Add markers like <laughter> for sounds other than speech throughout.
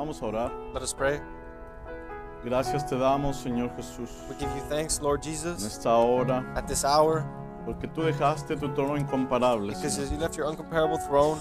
Vamos a orar. Let us pray. Gracias te damos, Señor Jesús, We give you thanks, Lord en Jesus, esta hora, at this hour, porque tú dejaste tu trono incomparable, because Señor. you left your uncomparable throne,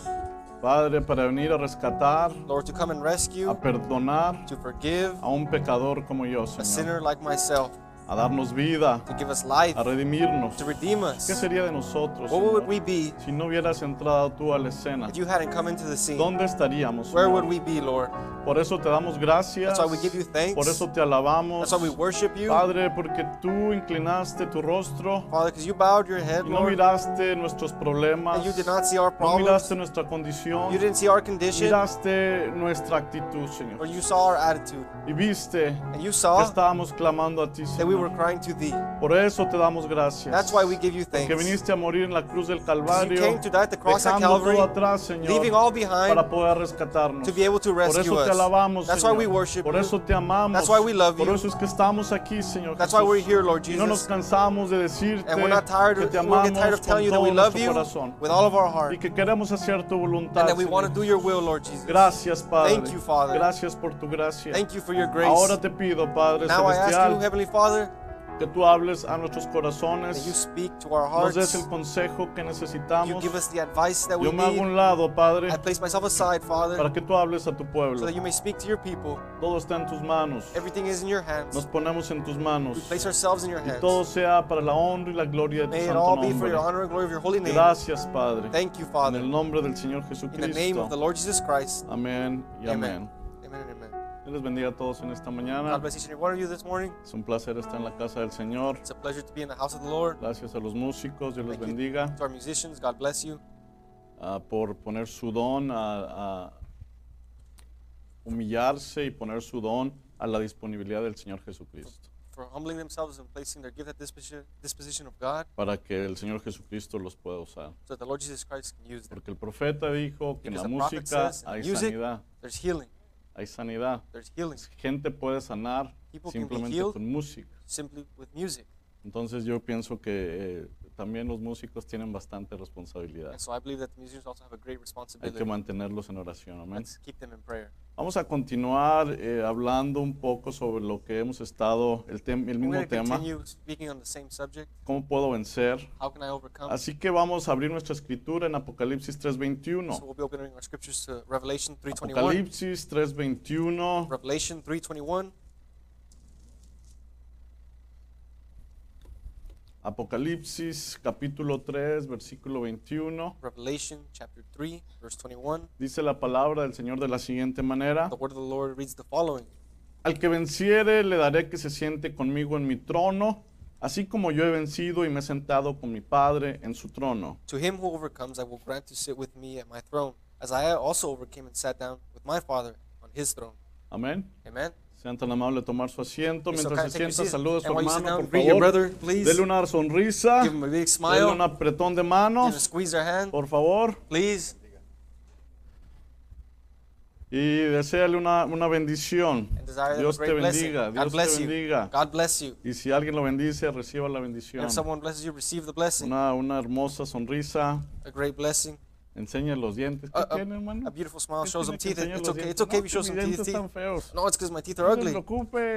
Padre, para venir a rescatar, Lord, to come and rescue, a perdonar to forgive a un pecador como yo, a Señor, sinner like myself, a darnos vida, to give us life, a redimirnos. to redeem ¿Qué us. sería de nosotros, What would Señor, we be si no hubieras entrado tú a la escena? if you hadn't come into the scene? ¿Dónde estaríamos? Where Señor? would we be, Lord? Por eso te damos gracias, That's why we give you thanks. por eso te alabamos, That's why we worship you, Padre, porque tú inclinaste tu rostro Father, you bowed your head, y no Lord, miraste nuestros problemas, and you did not see our no miraste nuestra condición, You didn't see our condition, miraste nuestra actitud, or Señor. you saw our attitude, Y viste and you que saw estábamos clamando a ti, we were Señor. crying to thee. Por eso te damos gracias. That's why we give you Que thanks. viniste a morir en la cruz del You Calvario, came to die at the cross at Calvary, todo atrás, Señor, leaving all behind para poder rescatarnos. to be able to Por rescue eso te us. alabamos, That's why Señor. we worship Por you. eso te amamos. That's why we love Por you. eso es que estamos aquí, Señor That's why Jesús. we're here, Lord Y no nos Jesus. cansamos de decirte And we're not tired que of, te we won't get tired amamos of telling you that we love you corazón with all of our y heart. que queremos hacer tu voluntad. And that we want to Señor. do your will, Lord Jesus. Gracias, Padre. Thank you, Father. Gracias por tu gracia. Thank you for your grace. Ahora te pido, Padre Now I ask you, celestial, Heavenly Father, que tú hables a nuestros you corazones, speak to our nos des el consejo que You necesitamos. give us the advice that we Yo me hago un lado, Padre, I place myself aside, Father, para que tú hables a tu pueblo. so that you may speak to your people. Todo está en tus manos. Everything is in your hands. Nos ponemos en tus manos. We place ourselves in your Y hands. todo sea para la honra y la gloria de tu May it santo all be for your nombre. honor and glory of your holy name. Gracias, Padre. Thank you, En Father. el nombre del Señor In the name Jesucristo. of the Lord Jesus Christ. Amén y amén. Dios les bendiga a todos en esta mañana. God bless each and every one of you this morning. Es un placer estar en la casa del Señor. It's a pleasure to be in the house of the Lord. Gracias a los músicos, Dios Thank bendiga, to our musicians. God bless you. ah, por poner su don a, a humillarse y poner su don a la disponibilidad del Señor Jesucristo, For humbling themselves and placing their gift at disposition, disposition of God para que el Señor Jesucristo los pueda usar. so that the Lord Jesus Christ can use them. Porque el profeta dijo que en la música hay music, sanidad, There's healing. Hay sanidad. There's healing Gente puede sanar People simplemente con música. simply with music. Entonces yo pienso que eh, también los músicos tienen bastante responsabilidad. And so I believe that the musicians also have a great Hay que responsibility. mantenerlos en oración, amén. Let's keep them in prayer. Vamos a continuar eh, hablando un poco sobre lo que hemos estado, el, tem- el mismo tema, cómo puedo vencer. Así que vamos a abrir nuestra escritura en Apocalipsis So 3.21. we'll be opening our scriptures to Revelation 3:21. Apocalipsis 3.21. Revelation 3:21. Apocalipsis capítulo 3, versículo 21. Revelation chapter 3, verse 21. Dice la palabra del Señor de la siguiente manera. The word of the Lord reads the following. Al que venciere le daré que se siente conmigo en mi trono, así como yo he vencido y me he sentado con mi Padre en su trono. To him who overcomes, I will grant to sit with me at my throne, as I also overcame and sat down with my Father on his throne. Amén. Amen. Sean tan amables de tomar su asiento. Mientras se sienta, saluda a su hermano, por favor. Dele una sonrisa. Smile. un apretón de hand, por favor. please. Y deséale una, una bendición. Dios te bendiga. God Dios te bendiga. God bless you. Y si alguien lo bendice, reciba la bendición. if someone blesses you, receive the blessing. Una, una hermosa sonrisa. A great blessing. Enseña los dientes. ¿Qué A, a- tiene, hermano? a beautiful smile. ¿Qué Show some tiene que teeth. It's okay. It's okay if No, you show some teeth. están feos. No, it's because my teeth are No ugly.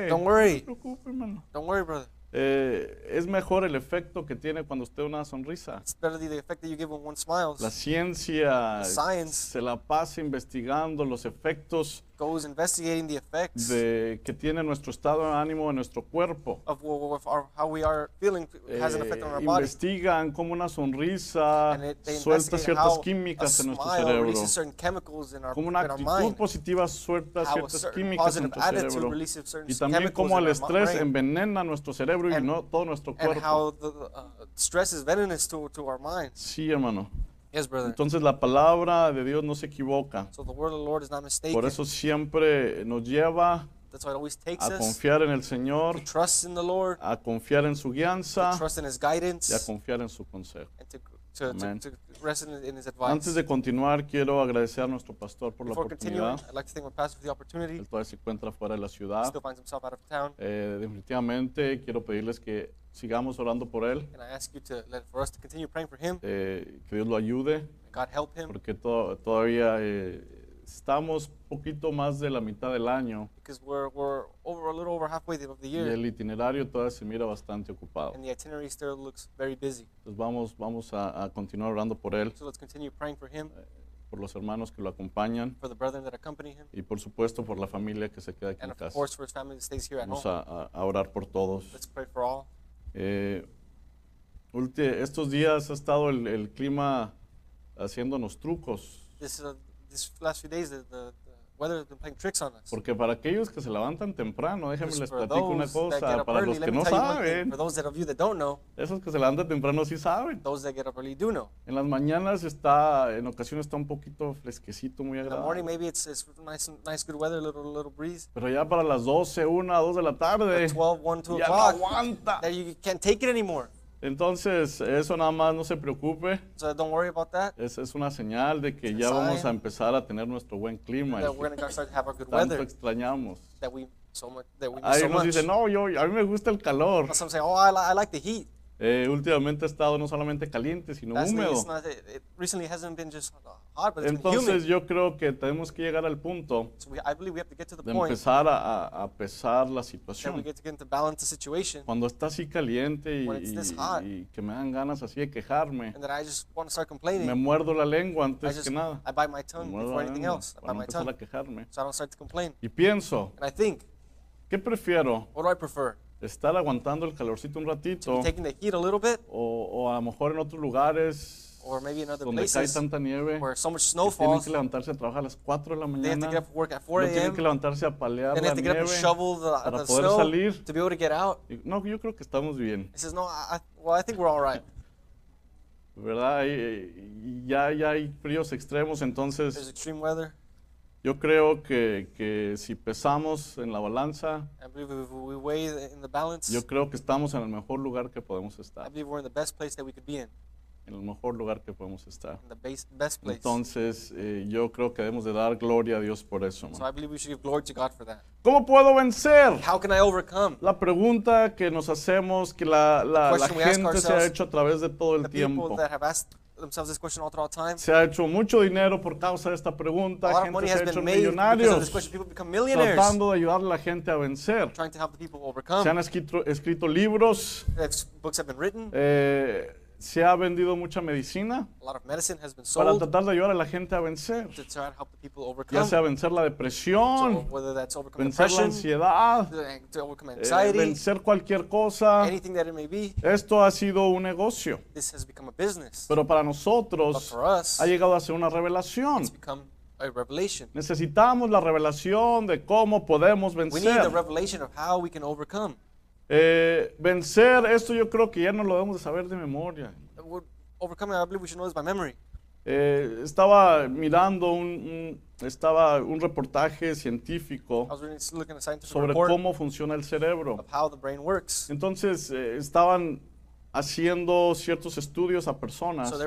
Don't worry. No hermano. Don't worry, brother. Eh, es mejor el efecto que tiene cuando usted una sonrisa. It's better the effect that you give when one smiles. La ciencia se la pasa investigando los efectos Goes investigating the effects de, que tiene nuestro estado de ánimo en nuestro cuerpo. of, wh- our, how we are feeling has an effect on Eh, our body. investigan cómo una sonrisa it, suelta ciertas químicas en nuestro cerebro. our, Cómo una actitud positiva suelta ciertas químicas en nuestro cerebro. Y también cómo el estrés brain. envenena nuestro cerebro y And- no todo nuestro And how cuerpo. the uh, stress is venomous to, to. Sí, hermano. Yes, brother. Entonces la palabra de Dios no se equivoca. So the word of the Lord is not mistaken. Por eso siempre nos lleva That's why it always takes a confiar en el Señor, to trust in the Lord, a confiar en su to guianza trust in His y a guidance, confiar en su consejo. and to, to, Amen. to, to rest in, in His advice. Antes de continuar, quiero agradecer a nuestro pastor por la continuing, oportunidad. I'd like to thank my pastor for the opportunity. Él todavía se encuentra fuera de la He ciudad. still finds himself out of town. Eh, definitivamente quiero pedirles que sigamos orando por él, And I ask you to let for us to continue praying for him. eh, que Dios lo ayude, God help him porque to- todavía eh, estamos poquito más de la mitad del año because we're, we're over a little over halfway of the y year, el itinerario todavía se mira bastante ocupado. and the itinerary still looks very busy. Entonces vamos, vamos a, a continuar orando por él, So let's continue praying for him, por los hermanos que lo acompañan for the brethren that accompany him, y por supuesto por la familia que se queda aquí and en of casa. course for his family that stays here at Vamos home. a, orar por todos. Let's pray for all. Eh, estos días ha estado el, el clima haciéndonos trucos, This this last few days, the, the, the weather has been playing tricks on us. porque para aquellos que se levantan temprano, déjenme Because les platico una cosa, para early, los que no saben, For those that of you that don't know, esos que se levantan temprano sí saben. those that get up early do know. En las mañanas está, en ocasiones está un poquito fresquecito, muy In the morning, agradable. maybe it's, it's nice, nice, good weather, little, little breeze. Pero ya para las 12, 1, 2 de la tarde, But 12, 1, 2 ya no aguanta. that you can't take it anymore. Entonces, eso nada más no se preocupe. So don't worry about that. Es, es una señal de que It's a ya vamos a empezar a tener nuestro buen clima. That we're gonna start to have our good tanto weather extrañamos. that we so much that we Ahí so nos much. dicen, no, yo, a mí me gusta el calor. But Some say, oh, I, li- I like the heat. Eh, últimamente ha estado no solamente caliente, sino Lastly, húmedo. it's not, it, it recently hasn't been just hot, but it's been Entonces yo creo que tenemos que llegar al punto So we, we to to de empezar a, a- pesar la situación. get to get to balance the situation, Cuando está así caliente y, hot. y que me dan ganas así de quejarme, and that I just want to start me complaining. muerdo la lengua I antes just que nada. I bite my Me tongue muerdo before la anything else. I bite my tongue, a quejarme. so I don't start to complain. Y pienso, And I think, ¿qué prefiero? what do I prefer? ¿Estar aguantando el calorcito un ratito? Taking the heat a little bit, O, o a lo mejor en otros lugares or maybe in other donde cae places tanta nieve, where so much snow que tienen falls, que levantarse a trabajar a las 4 de la they have to mañana, get up work at 4 luego tienen que levantarse a palear la to nieve. shovel the, para the poder snow salir. to be able to get out. Y, No, yo creo que estamos bien, He says, no, I, well, I think we're all right. <laughs> ¿verdad? Y, y ya, ya hay fríos extremos, There's entonces extreme weather. Yo creo que, que si pesamos en la balanza, I believe if we weigh the- in the balance, yo creo que estamos en el mejor lugar que podemos I estar, believe we're in the best place that we could be in, en el mejor lugar que podemos estar. in the base, best place. Entonces, eh, yo creo que debemos de dar gloria a Dios por eso. So man. I believe we should give glory to God for that. ¿Cómo puedo vencer? How can I overcome? La pregunta que nos hacemos, que la, la- The la question we ask gente se ha ourselves, hecho a través de todo el The tiempo. that have asked themselves this question all throughout time, Se ha hecho mucho dinero por causa de esta a pregunta. lot of Gente money se ha has hecho been made because of this millonarios question. People become millionaires tratando de ayudar a la gente a vencer. trying to help the people Se overcome. han escrito, escrito libros, If Books have been written. eh, se ha vendido mucha medicina A lot of medicine has been para sold tratar de ayudar a la gente a vencer. to try to help the people Ya overcome. sea vencer la So depresión, whether that's overcome vencer la depression, ansiedad, to to overcome eh, anxiety, vencer cualquier cosa. anything that it may be, Esto ha sido un negocio. this has become a business. Pero para But nosotros for us, ha llegado a ser una revelación. it's become a revelation. Necesitamos la revelación de cómo podemos We need the vencer. revelation of how we can overcome. Eh, vencer, esto yo creo que ya no lo debemos de saber de memoria. We're overcoming, I believe we should know this by memory. Eh, estaba mirando un, un- estaba un reportaje científico sobre cómo funciona el cerebro. of how the brain works. Entonces eh, estaban haciendo ciertos estudios a personas So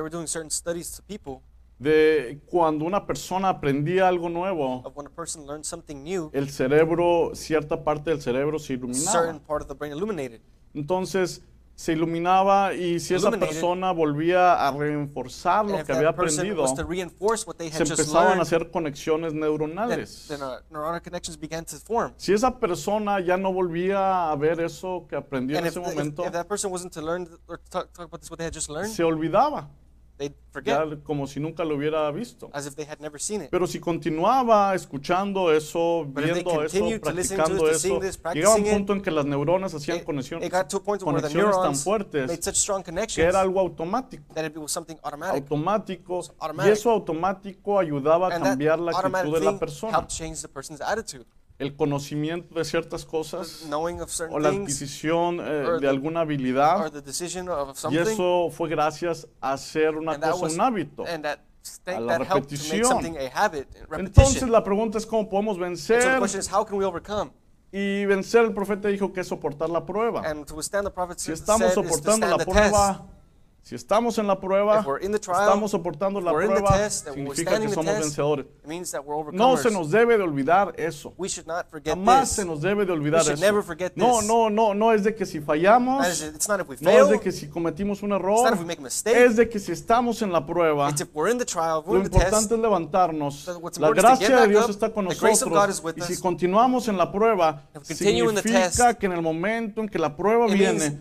de cuando una persona aprendía algo nuevo, of when a person learned something new, el cerebro, cierta parte del cerebro se iluminaba. certain part of the brain illuminated. Entonces se iluminaba y si esa Illuminated. persona volvía a reforzar And lo if que había that person aprendido, was to reinforce what they se had just empezaban a learned, hacer conexiones then, neuronales. then uh, neuronal connections began to form. Si esa persona ya no volvía a ver eso que aprendió en And if, ese if, momento, if that person wasn't to learn or talk, talk about this, what they had just learned, se olvidaba, they'd ya forget como si nunca lo hubiera visto. as if they had never seen it. Pero si continuaba escuchando eso, But if they viendo eso, continued to practicando it, eso, seeing this, llegaba un practicing it, punto en que las neuronas hacían It, conexión- it conexiones tan fuertes made such strong que connections era algo automático. that it was something automatic. automático y automatic. eso automático ayudaba a cambiar la actitud de la persona. El conocimiento de ciertas cosas o la things adquisición eh, de alguna or habilidad the decision of y something. eso fue gracias a hacer una cosa un hábito. a la repetición. something a habit, Entonces la pregunta es cómo podemos vencer y vencer el profeta dijo que es soportar la prueba. And to withstand the prophet Si estamos soportando la prueba, Si estamos en la prueba, trial, estamos soportando la prueba, test, significa que somos test, vencedores. No se nos debe de olvidar eso. Jamás this. se nos debe de olvidar eso. No, no, no, no es de que si fallamos, we no fail, es de que si cometimos un error, mistake, es de que si estamos en la prueba, trial, lo the test, importante es levantarnos. So La gracia de Dios up. está con nosotros. Y si continuamos en la prueba, significa que en el momento en que la prueba viene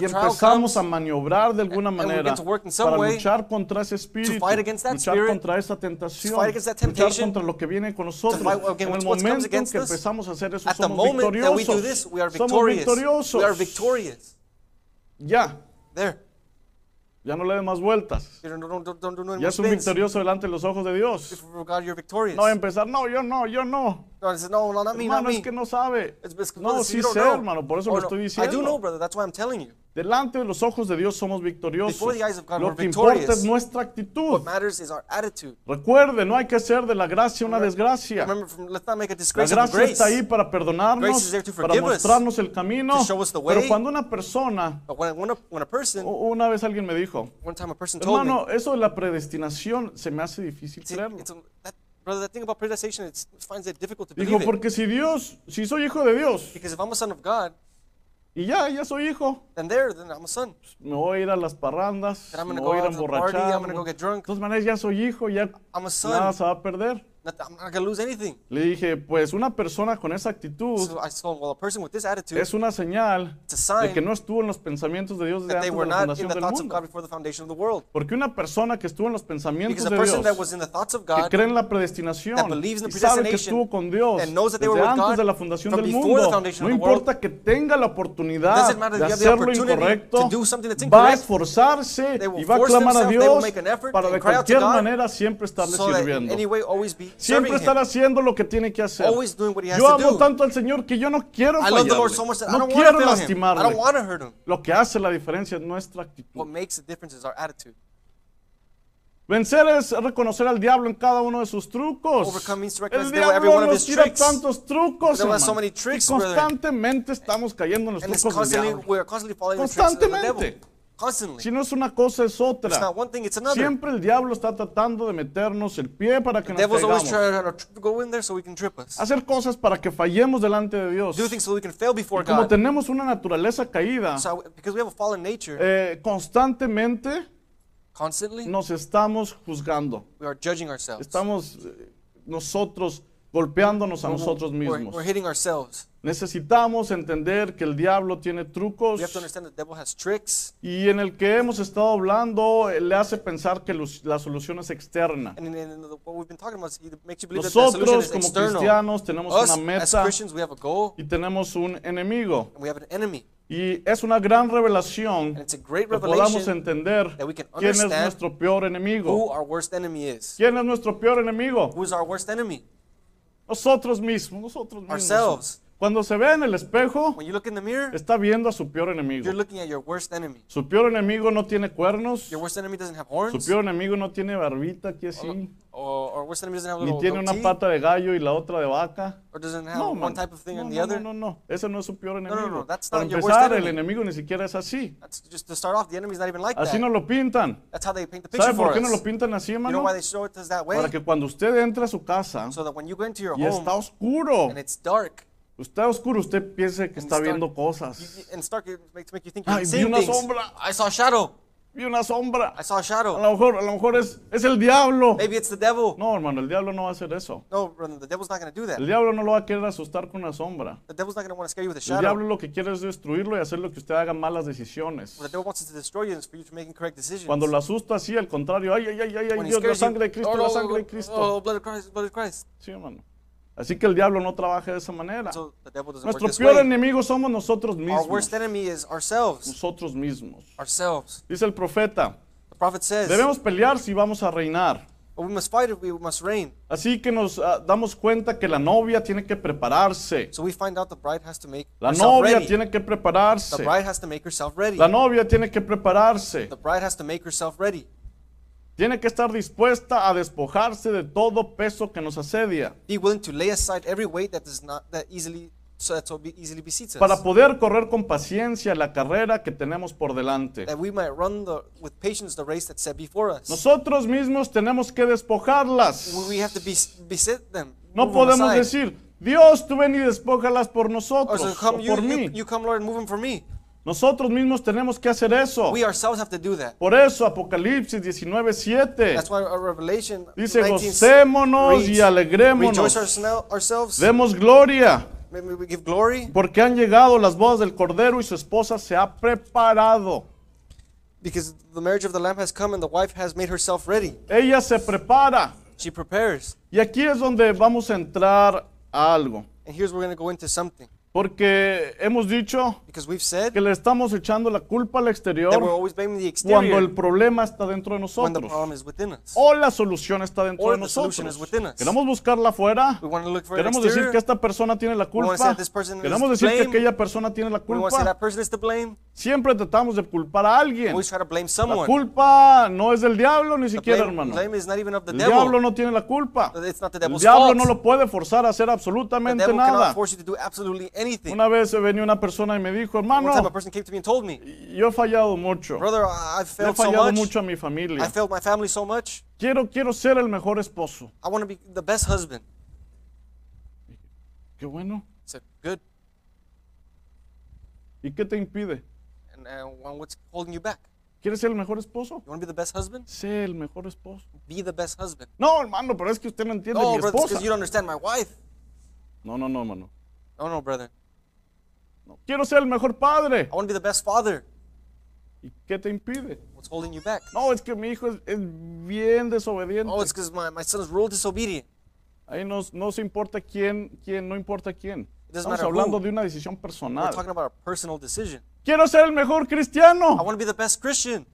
y empezamos comes, a maniobrar de alguna we manera para luchar contra ese espíritu, luchar spirit, contra esa tentación, luchar contra lo que viene con nosotros. en el momento que empezamos a hacer eso, somos victoriosos. this, we are Somos victoriosos. Ya, There. ya no le den más vueltas. Ya es un victorioso delante de los ojos de Dios. Victorious. No empezar, no, yo no, yo no. Hermano, es que no sabe. No, sí sé, know. hermano, por eso Oh, lo no, estoy diciendo. Delante de los ojos de Dios somos victoriosos. Before the eyes of God, Lo we're que importa victorious. es nuestra actitud. What matters is our attitude. Recuerde, no hay que hacer de la gracia una desgracia. Remember, from, let's not make a La disgrace of gracia grace. está ahí para perdonarnos, Grace is there to para forgive us, mostrarnos el camino. to show us the Pero cuando una persona, But when, when, a, when a person, u- una vez alguien me dijo, one time a person told me, hermano, eso de la predestinación se me hace difícil creerlo. it's a, that, brother, that thing about predestination, it finds it difficult to Dijo, believe it. porque si Dios, si soy hijo de Dios, Because if I'm a son of God, y ya, ya soy hijo, then there, then I'm a son. me voy a ir a las parrandas, me voy a ir a party, emborrachar. I'm gonna go get drunk. De todas maneras, ya soy hijo, ya I'm a son. nada se va a perder. Not, I'm not going to lose anything. Le dije, pues una persona con esa actitud So I told him, well, a person with this attitude, es una señal it's a de sign que no estuvo en los pensamientos de Dios desde that they antes were de la not in fundación the del thoughts of mundo. God before the foundation of the world. Porque una persona que estuvo en los pensamientos Because a de person that Dios, was in the thoughts of que God, cree en la predestinación that believes in the y sabe que predestination, estuvo con Dios and knows that they desde with antes God de la fundación from del before mundo, foundation no of the world, importa que tenga la oportunidad doesn't matter de if you have the hacer lo opportunity incorrecto, to do something that's va a incorrect, esforzarse they will y va a force clamar a themselves, they will Dios make an effort para and de cry out to cualquier God manera siempre estarle so that in sirviendo. any way always be serving Siempre estar haciendo lo que tiene que hacer. Always doing what he has Yo to amo tanto al Señor que yo no quiero I love the Lord fallarle. so much that I No don't want quiero lastimarle. Lo que hace la diferencia es nuestra actitud. What makes the difference is our attitude. Vencer es reconocer al diablo en cada uno de sus trucos. El diablo nos tira tantos trucos, hermano. y constantemente estamos cayendo en los trucos del diablo. Constantemente. Constantly. Si no es una cosa, es otra. It's not one thing, it's another. Siempre el diablo está tratando de meternos el pie para que The nos caigamos. so. Hacer cosas para que fallemos delante de Dios. So we can fail before Y como God. tenemos una naturaleza caída, So, because we have a fallen nature, eh, constantemente constantly, nos estamos juzgando. we are. Estamos eh, nosotros golpeándonos a nosotros We're, mismos. we're ourselves. Necesitamos entender que el diablo tiene trucos We have to understand that the devil has tricks. y en el que hemos estado hablando le hace pensar que los- la solución es externa. And in, in the, what we've been talking about, it makes you believe that the solution Nosotros is como external. cristianos tenemos Us, una as meta Christians, we have a goal y tenemos un enemigo. and we have an enemy. Y es una gran revelación And it's a great que podamos revelation entender that we can quién es understand nuestro peor who enemigo. our worst enemy is. ¿Quién es nuestro peor enemigo? Who is our worst enemy? Nosotros mismos, nosotros mismos. Ourselves. Cuando se ve en el espejo, When you look in the mirror, está viendo a su peor enemigo. you're looking at your worst enemy. Su peor enemigo no tiene cuernos, Your worst enemy doesn't have su horns, peor enemigo no tiene barbita aquí así, or, or worst enemy doesn't have a ni little tiene una goatee, pata de gallo y la otra de vaca. or doesn't have No, one man. type of thing no, and the no, other. no, no, no. Ese no es su peor no, enemigo. no, that's Para not your worst empezar, el enemy. enemigo ni siquiera es así. That's just to start off. The enemy's not even like Así that. nos lo pintan. That's how they paint the picture ¿Sabe por for qué nos lo pintan así, You know hermano? why they show it that way? Para que cuando usted entre a su casa So that when you go into your y está home oscuro, and it's dark, está oscuro, usted piense que está viendo cosas. you- and it's dark, it makes make you think you're Ay, vi seeing una things. sombra. I saw a shadow. Vi una sombra. I saw a A shadow. lo mejor, a lo mejor es, es el diablo. Maybe it's the devil. No, hermano, el diablo no va a hacer eso. No, brother, the devil's not going to do that. El diablo no lo va a querer asustar con una sombra. The devil's not going to want to scare you with a El shadow. diablo lo que quiere es destruirlo y hacer lo que usted haga malas decisiones. What the devil wants to destroy you is for you to make incorrect decisions. Cuando lo asusta así, al contrario, ay, ay, ay, ay, ay, When he Dios, la scares you, sangre de Cristo, oh, la sangre de oh, Cristo. Oh, blood of Christ, blood of Christ. Sí, hermano. Así que el diablo no trabaja de esa manera. So the Nuestro peor enemigo somos nosotros Our mismos. worst enemy is ourselves. Nosotros mismos. Ourselves. Dice el profeta, The prophet says, debemos pelear si vamos a reinar. we must fight if we must reign. Así que nos ah, damos cuenta que la novia tiene que prepararse. So we find out the bride has to make La novia ready. tiene que The prepararse. bride has to make herself ready. La novia tiene que prepararse. The bride has to make herself ready. Tiene que estar dispuesta a despojarse de todo peso que nos asedia. Be willing to lay aside every weight that does not that easily so that be easily us. para poder correr con paciencia la carrera que tenemos por delante. that we might run the, with patience the race that's set before us. Nosotros mismos tenemos que despojarlas. we have to bes- beset them. No 'em podemos aside. decir, Dios, tú ven y despójalas por Or nosotros so o come por you, mí. you come Lord move them for me. Nosotros mismos tenemos que hacer eso. We ourselves have to do that. Por eso Apocalipsis 19:7 That's why our Revelation dice, 19 gocémonos y alegrémonos, ourselves, demos gloria, we give glory, porque han llegado las bodas del Cordero y su esposa se ha preparado. because the marriage of the Lamb has come and the wife has made herself ready. Ella se prepara. She prepares. Y aquí es donde vamos a entrar a algo. And here's where we're going to go into something. Porque hemos dicho Because we've said que le estamos echando la culpa al exterior cuando el problema está dentro de when the nosotros. O la solución está dentro de nosotros. Queremos buscarla afuera. We want to look for an Queremos decir que esta persona tiene la culpa. Queremos decir que aquella persona tiene la culpa. Siempre tratamos de culpar a alguien. La someone. culpa no es del diablo ni siquiera, hermano. El diablo no tiene la culpa. It's not the El diablo no lo puede forzar a hacer absolutamente nada. Anything. Una vez venía una persona y me dijo, One time a hermano, person came to me and told me, yo he fallado mucho. brother, I- I've Le he failed so fallado much. mucho a mi I familia. failed my family so much. Quiero, quiero ser el mejor esposo. I want to be the best husband. Qué bueno. I said, good. ¿Y qué te impide? And uh, what's holding you back? ¿Quieres ser el mejor esposo? You want to be the best husband? Sé el mejor esposo. Be the best husband. No, hermano, pero es que usted no entiende No, mi esposa. because you don't understand my wife. No, no, no, hermano. No, no, brother. No. Quiero ser el mejor padre. I want to be the best father. ¿Y qué te impide? What's holding you back? No, es que mi hijo es, es bien desobediente. Oh, it's because my, my son is real disobedient. Ahí no, no se importa quién, quién, no importa quién. doesn't Estamos matter hablando who. de una decisión We're personal. talking about a personal decision. Quiero ser el mejor I cristiano. want to be the best Christian.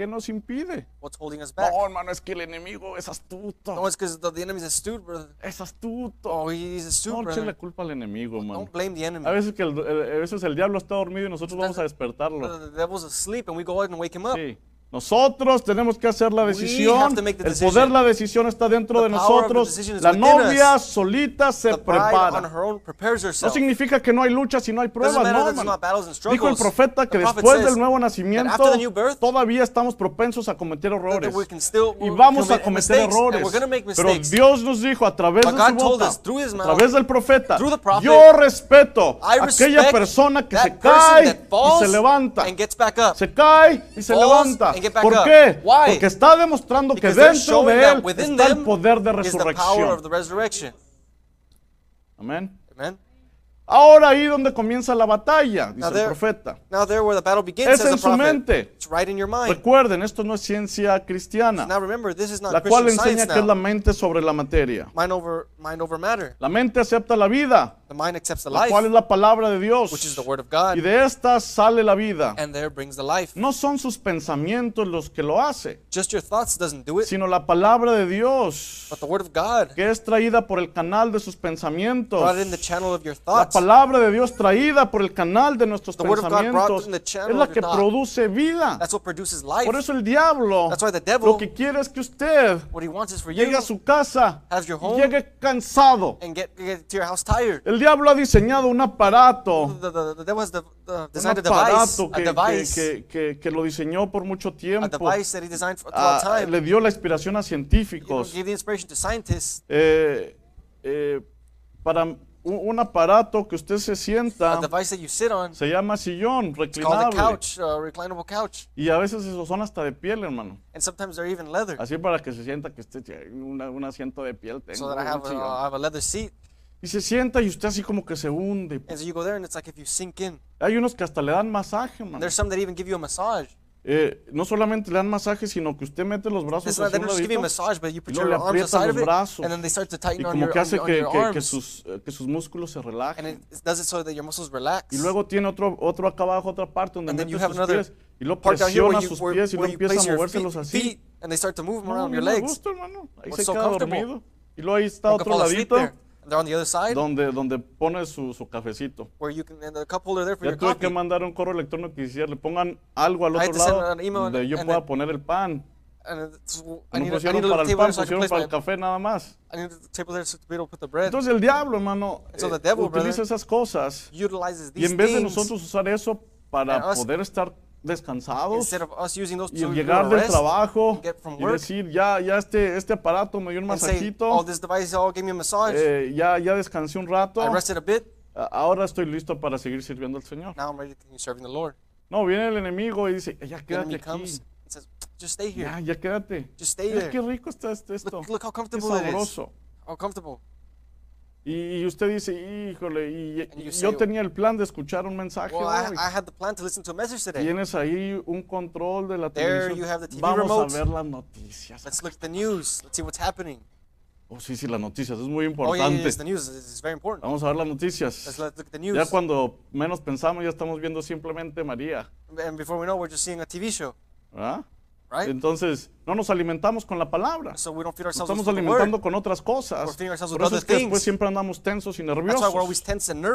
¿Qué nos impide? What's holding us back? No, hermano, es que el enemigo es astuto. No, it's because the, the enemy's astute, brother. Es astuto. Oh, he's astute, No eche la brother. culpa al enemigo, hermano. Don't blame the enemy. A veces, que el, el- a veces el diablo está dormido y nosotros vamos a despertarlo. Brother, The devil's asleep and we go out and wake him up. Sí. Nosotros tenemos que hacer la decisión. El poder, la decisión está dentro de nosotros. La novia solita se prepara. No significa que no hay luchas y no hay pruebas, no, Dijo el profeta que después del nuevo nacimiento todavía estamos propensos a cometer errores. Y vamos a cometer errores. Pero. Dios nos dijo a través de su boca, a través del profeta, yo respeto a aquella persona que se cae y se levanta. Se cae y se levanta. ¿Por qué? Porque está demostrando que dentro de él está el poder de resurrección. Amén. Ahora ahí donde comienza la batalla, dice Now el there- profeta. Now there where the battle begins, Es en su mente. Right. Recuerden, esto no es ciencia cristiana, Now remember, this is not la cual enseña que es la mente sobre la materia. Mind over, mind over. La mente acepta la vida, The mind accepts the la life, cual es la palabra de Dios. which is the word of God, Y de esta sale la vida. and there brings the life. No son sus pensamientos los que lo hace, Just your thoughts doesn't do it, sino la palabra de Dios, but the word of God que es traída por el canal de sus pensamientos. brought in the channel of your La thoughts. palabra de Dios traída por el canal de nuestros The word of God brought pensamientos in the channel es la que produce vida. That's what produces life. Por eso el diablo That's why the devil- lo que quiere es que usted What he wants is for you llegue a su casa Have your y home. llegue cansado. and get, get to your house tired. El diablo ha diseñado un aparato, un designed a device, aparato que, que- que- que- lo diseñó por mucho tiempo. Ah, le dio la inspiración a científicos eh, eh, para un, aparato que usted se sienta on. se llama sillón reclinable couch, reclinable couch. y a veces esos son hasta de piel hermano And sometimes they're even leather. así para que se sienta que esté un asiento de piel tengo, So that I un have a, sillón. I have a leather seat. Y se sienta y usted así como que se hunde And so you go there and it's like if you sink in. hay unos que hasta le dan masaje hermano. There's some that even give you a massage. Eh, no solamente le dan masaje sino que usted mete los brazos hacia un ladito, massage, but you put y luego le aprieta los brazos and then they start to y como your, que hace que, que- que sus, eh, que sus músculos se And relajen it does it so that your muscles relax. Y luego tiene otro, otro acá abajo, otra parte donde mete sus pies y lo presiona sus pies y where you empieza a movérselos feet, así. feet, and they start to move No, around no your me legs. gusta, hermano. Ahí What's se so queda dormido. Y luego ahí está otro ladito they're on the other side, donde, donde pone su, su cafecito. where you can, and the cup holder there for your tuve coffee. que mandar un correo electrónico que decía, le pongan algo al I had otro to send lado an email donde yo and pueda then- poner el pan. And it's, I No need, a, I need pusieron a para little el table pan, there so I can pusieron place para my, el café nada más. I need a table there so to be able to put the bread. Entonces el diablo, hermano, So eh, the devil, utiliza esas cosas Utilizes y these en vez de things nosotros usar eso para and us- poder estar descansados y llegar del trabajo y decir, ya, ya este, este aparato me dio un masajito, eh, ya, ya descansé un rato, I rested a bit. a- ahora estoy listo para seguir sirviendo al Señor. Now I'm ready to continue serving the Lord. No, viene el enemigo y dice, ya quédate aquí, ya, ya quédate. Just stay there. qué rico está este- esto, Look, look how comfortable it is. sabroso. How comfortable. Y, y usted dice, híjole, y, y say, yo tenía el plan de escuchar un mensaje Well, hoy. I, I had the plan to listen to a message today. Tienes ahí un control de la There televisión. you have the TV Vamos remote. a ver las noticias. Let's look at the news. Let's see what's happening. Oh, sí, sí, las noticias, es muy Oh, yeah, importante. yeah, the news. It's very important. Vamos a ver las noticias. let's look at the news. Ya cuando menos pensamos, ya estamos viendo simplemente María. And before we know, we're just seeing a TV show, ¿verdad? Right? Entonces, no nos alimentamos con la palabra. So we don't feed Nos ourselves estamos alimentando word. con otras cosas. Por eso es que después siempre andamos tensos y nerviosos.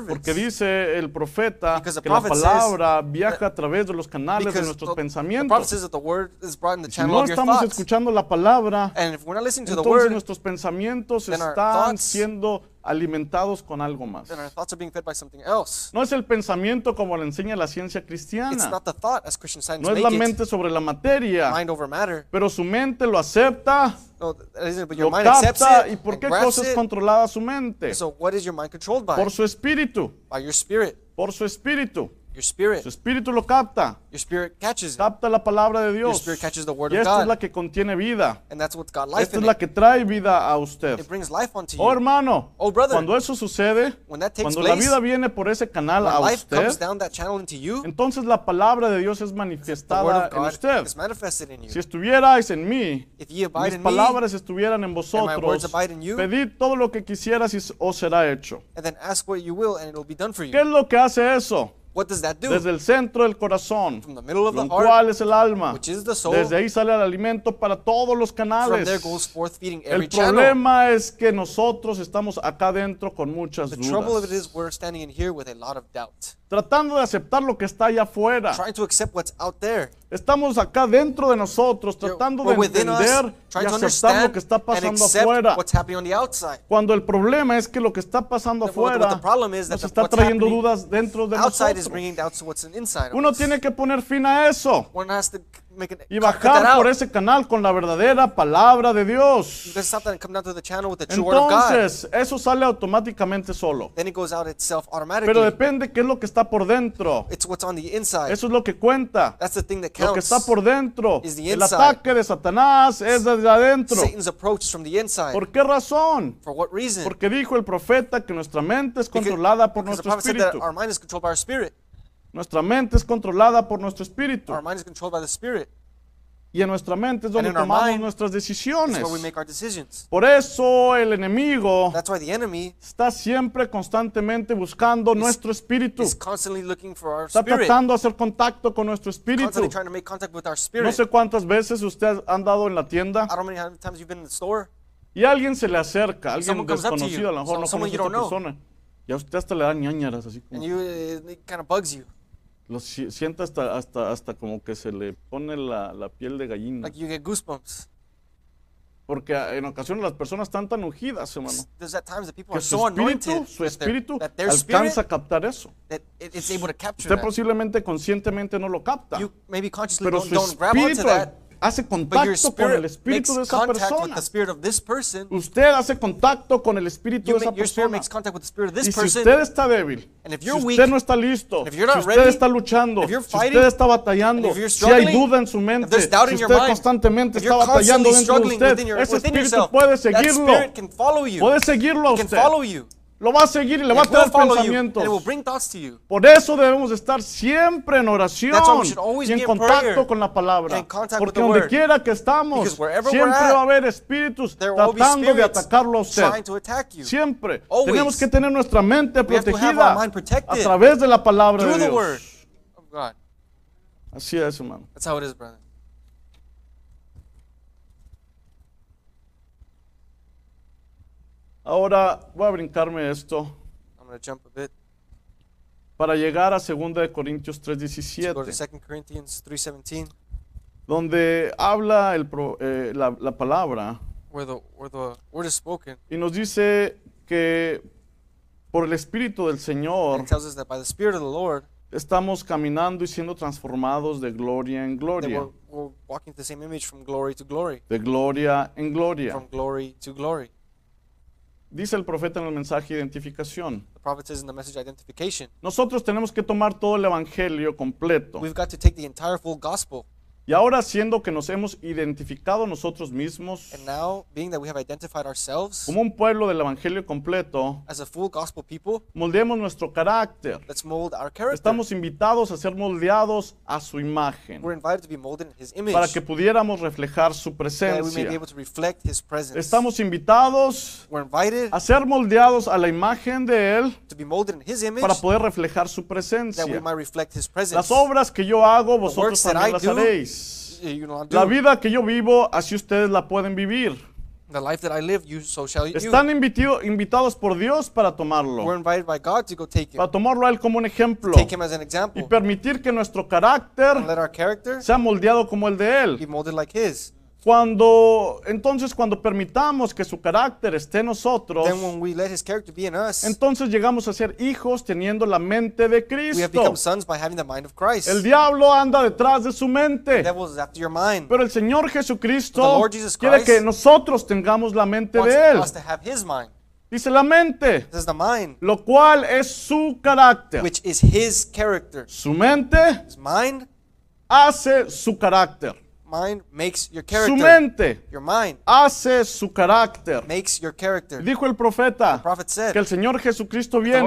Porque dice el profeta Because que la prophet says palabra viaja a través de los canales de nuestros the, pensamientos. the word is brought in the Si no estamos escuchando la palabra, entonces nuestros pensamientos están siendo alimentados con algo más. then our thoughts are being fed by something else. No es el pensamiento como le enseña la ciencia It's cristiana. not the thought as Christian science No es make la it. mente sobre la materia, Mind over matter. pero su mente lo acepta, No, that isn't, but lo your mind accepts capta. it ¿Y por and qué grasps cosa es it. controlada su mente? So what is your mind controlled by? Por su espíritu, By your spirit. por su espíritu. Your spirit. Su espíritu lo capta, Your spirit catches it. capta la palabra de Your Dios. spirit catches the word Y of esta es God. la que contiene vida. And that's what's got life Esta in es la it. que trae vida a usted. It brings life onto Oh, you. hermano, Oh, brother. cuando eso sucede, When that takes cuando la place, vida viene por ese canal a life usted, comes down that channel into you, entonces la palabra de Dios es the word manifestada of en God usted. is manifested in you. Si estuvierais en mí, If ye abide mis in me, palabras estuvieran en my words vosotros, abide in you, pedid todo lo que quisieras y os será hecho. and then ask what you will, and it will be done for ¿Qué es lo que hace eso? What does that do? Desde el centro del corazón, From the middle of the heart, cual es el alma. which is the soul, Desde ahí sale el alimento para todos los from canales. there goes forth feeding every El channel. problema es que nosotros estamos acá dentro con muchas The trouble of it dudas, is we're standing in here with a lot of doubt, tratando de aceptar lo que está allá afuera. trying to accept what's out there. Estamos acá dentro de nosotros, tratando de within us, entender y aceptar lo que está and pasando afuera. what's happening on the outside. Cuando el problema es que lo que está pasando afuera nos está trayendo dudas dentro de is nosotros. what's inside Uno us. tiene que poner fin a eso One has to make an y bajar por ese canal con la verdadera palabra de Dios. Let's stop that and come down to the channel with the true word of God. Entonces, eso sale automáticamente solo. Then it goes out itself Pero automatically. depende qué es lo que está por dentro. It's what's on the inside. Eso es lo que cuenta. That's the thing that Lo que counts. está por dentro. is the El inside. ataque de Satanás es desde adentro. Satan's approach is from the inside. ¿Por qué razón? For what reason? Porque dijo el profeta que nuestra mente es controlada por because nuestro espíritu. our mind is controlled by our spirit. Nuestra mente es controlada por nuestro espíritu. Our mind is controlled by the spirit. Y en nuestra mente es donde in our tomamos mind, nuestras decisiones. where we make our decisions. Por eso el enemigo That's why the enemy está siempre constantemente buscando nuestro espíritu. is constantly looking for our Está spirit. tratando de hacer contacto con nuestro espíritu. Constantly trying to make contact with our No spirit. sé cuántas veces usted ha andado en la tienda I don't know how many times you've been in the store. y alguien se le acerca, alguien Someone desconocido, a lo mejor no conoce a esta don't know. persona. Y a usted hasta le da ñañaras, así como and you uh, it kind of bugs you lo si- siente hasta, hasta, hasta como que se le pone la, la piel de gallina. like you get goosebumps Porque en ocasiones las personas están tan ungidas, hermano, there's at times that people que are su so espíritu, su their- espíritu that their spirit alcanza a captar eso. that it, it's able to capture Usted that posiblemente conscientemente no lo capta, you maybe consciously pero don't, su don't grab onto espíritu that hace contacto con el espíritu de esa persona. person. Usted hace contacto con el espíritu you de esa persona. Y si usted está débil, si usted no está listo, si usted está luchando, si usted está batallando, si hay duda en su mente, si usted constantemente está batallando dentro de usted, ese espíritu puede seguirlo, puede seguirlo a usted, lo va a seguir y le va a traer pensamientos. Por eso debemos estar siempre en oración y en contacto con la palabra. Porque donde quiera que estamos, siempre va a haber espíritus tratando de atacarlo a usted. Siempre. Always. Tenemos que tener nuestra mente protegida a través de la palabra de Dios. Así es, hermano. that's how it is brother Ahora voy a brincarme esto I'm going to jump a bit para llegar a 2 de Corintios to go to 3:17. 2 Corinthians 3:17 donde habla el pro- eh, la, la palabra where the where the word is spoken. y nos dice que por el Espíritu del Señor it tells us that by the Spirit of the Lord, estamos caminando y siendo transformados de gloria en gloria, we're, we're the same image from glory to glory, de gloria en gloria. from glory to glory. Dice el profeta en el mensaje de identificación. The prophet says in the message identification, Nosotros tenemos que tomar todo el Evangelio completo. we've got to take the entire full gospel. Y ahora siendo que nos hemos identificado nosotros mismos And now, being that we have identified ourselves como un pueblo del Evangelio completo, as a full gospel people, moldeemos nuestro carácter. let's mold our character. Estamos invitados a ser moldeados a su imagen We're invited to be molded in His image, para que pudiéramos reflejar su that we may be presencia. able to reflect His presence. Estamos invitados We're invited a ser moldeados a la imagen de Él to be molded in His image, para poder reflejar su that we presencia. might reflect His presence. Las obras que yo hago, vosotros también las haréis. La vida que yo vivo, así ustedes la pueden vivir. The life that I live, you so shall you. Están invitio- invitados por Dios para We're tomarlo, invited by God to go take Him, para tomarlo a Él como un ejemplo take Him as an y example, permitir que nuestro carácter let our character sea moldeado como el de be Él. molded like His. Cuando, entonces, cuando permitamos que su carácter esté en nosotros, Then when we let His character be in us, entonces llegamos a ser hijos teniendo la mente de we have Cristo. become sons by having the mind of Christ. El diablo anda detrás de su The mente, devil is after your mind. pero el Señor Jesucristo But the Lord Jesus quiere Christ que nosotros tengamos la mente wants de Él. us to have His mind. Dice la mente, This is the mind, lo cual es su carácter. which is His character. Su mente His mind, hace su carácter. Mind makes your Su mente Your mind hace su carácter. makes your character. Dijo el profeta said que el Señor Jesucristo viene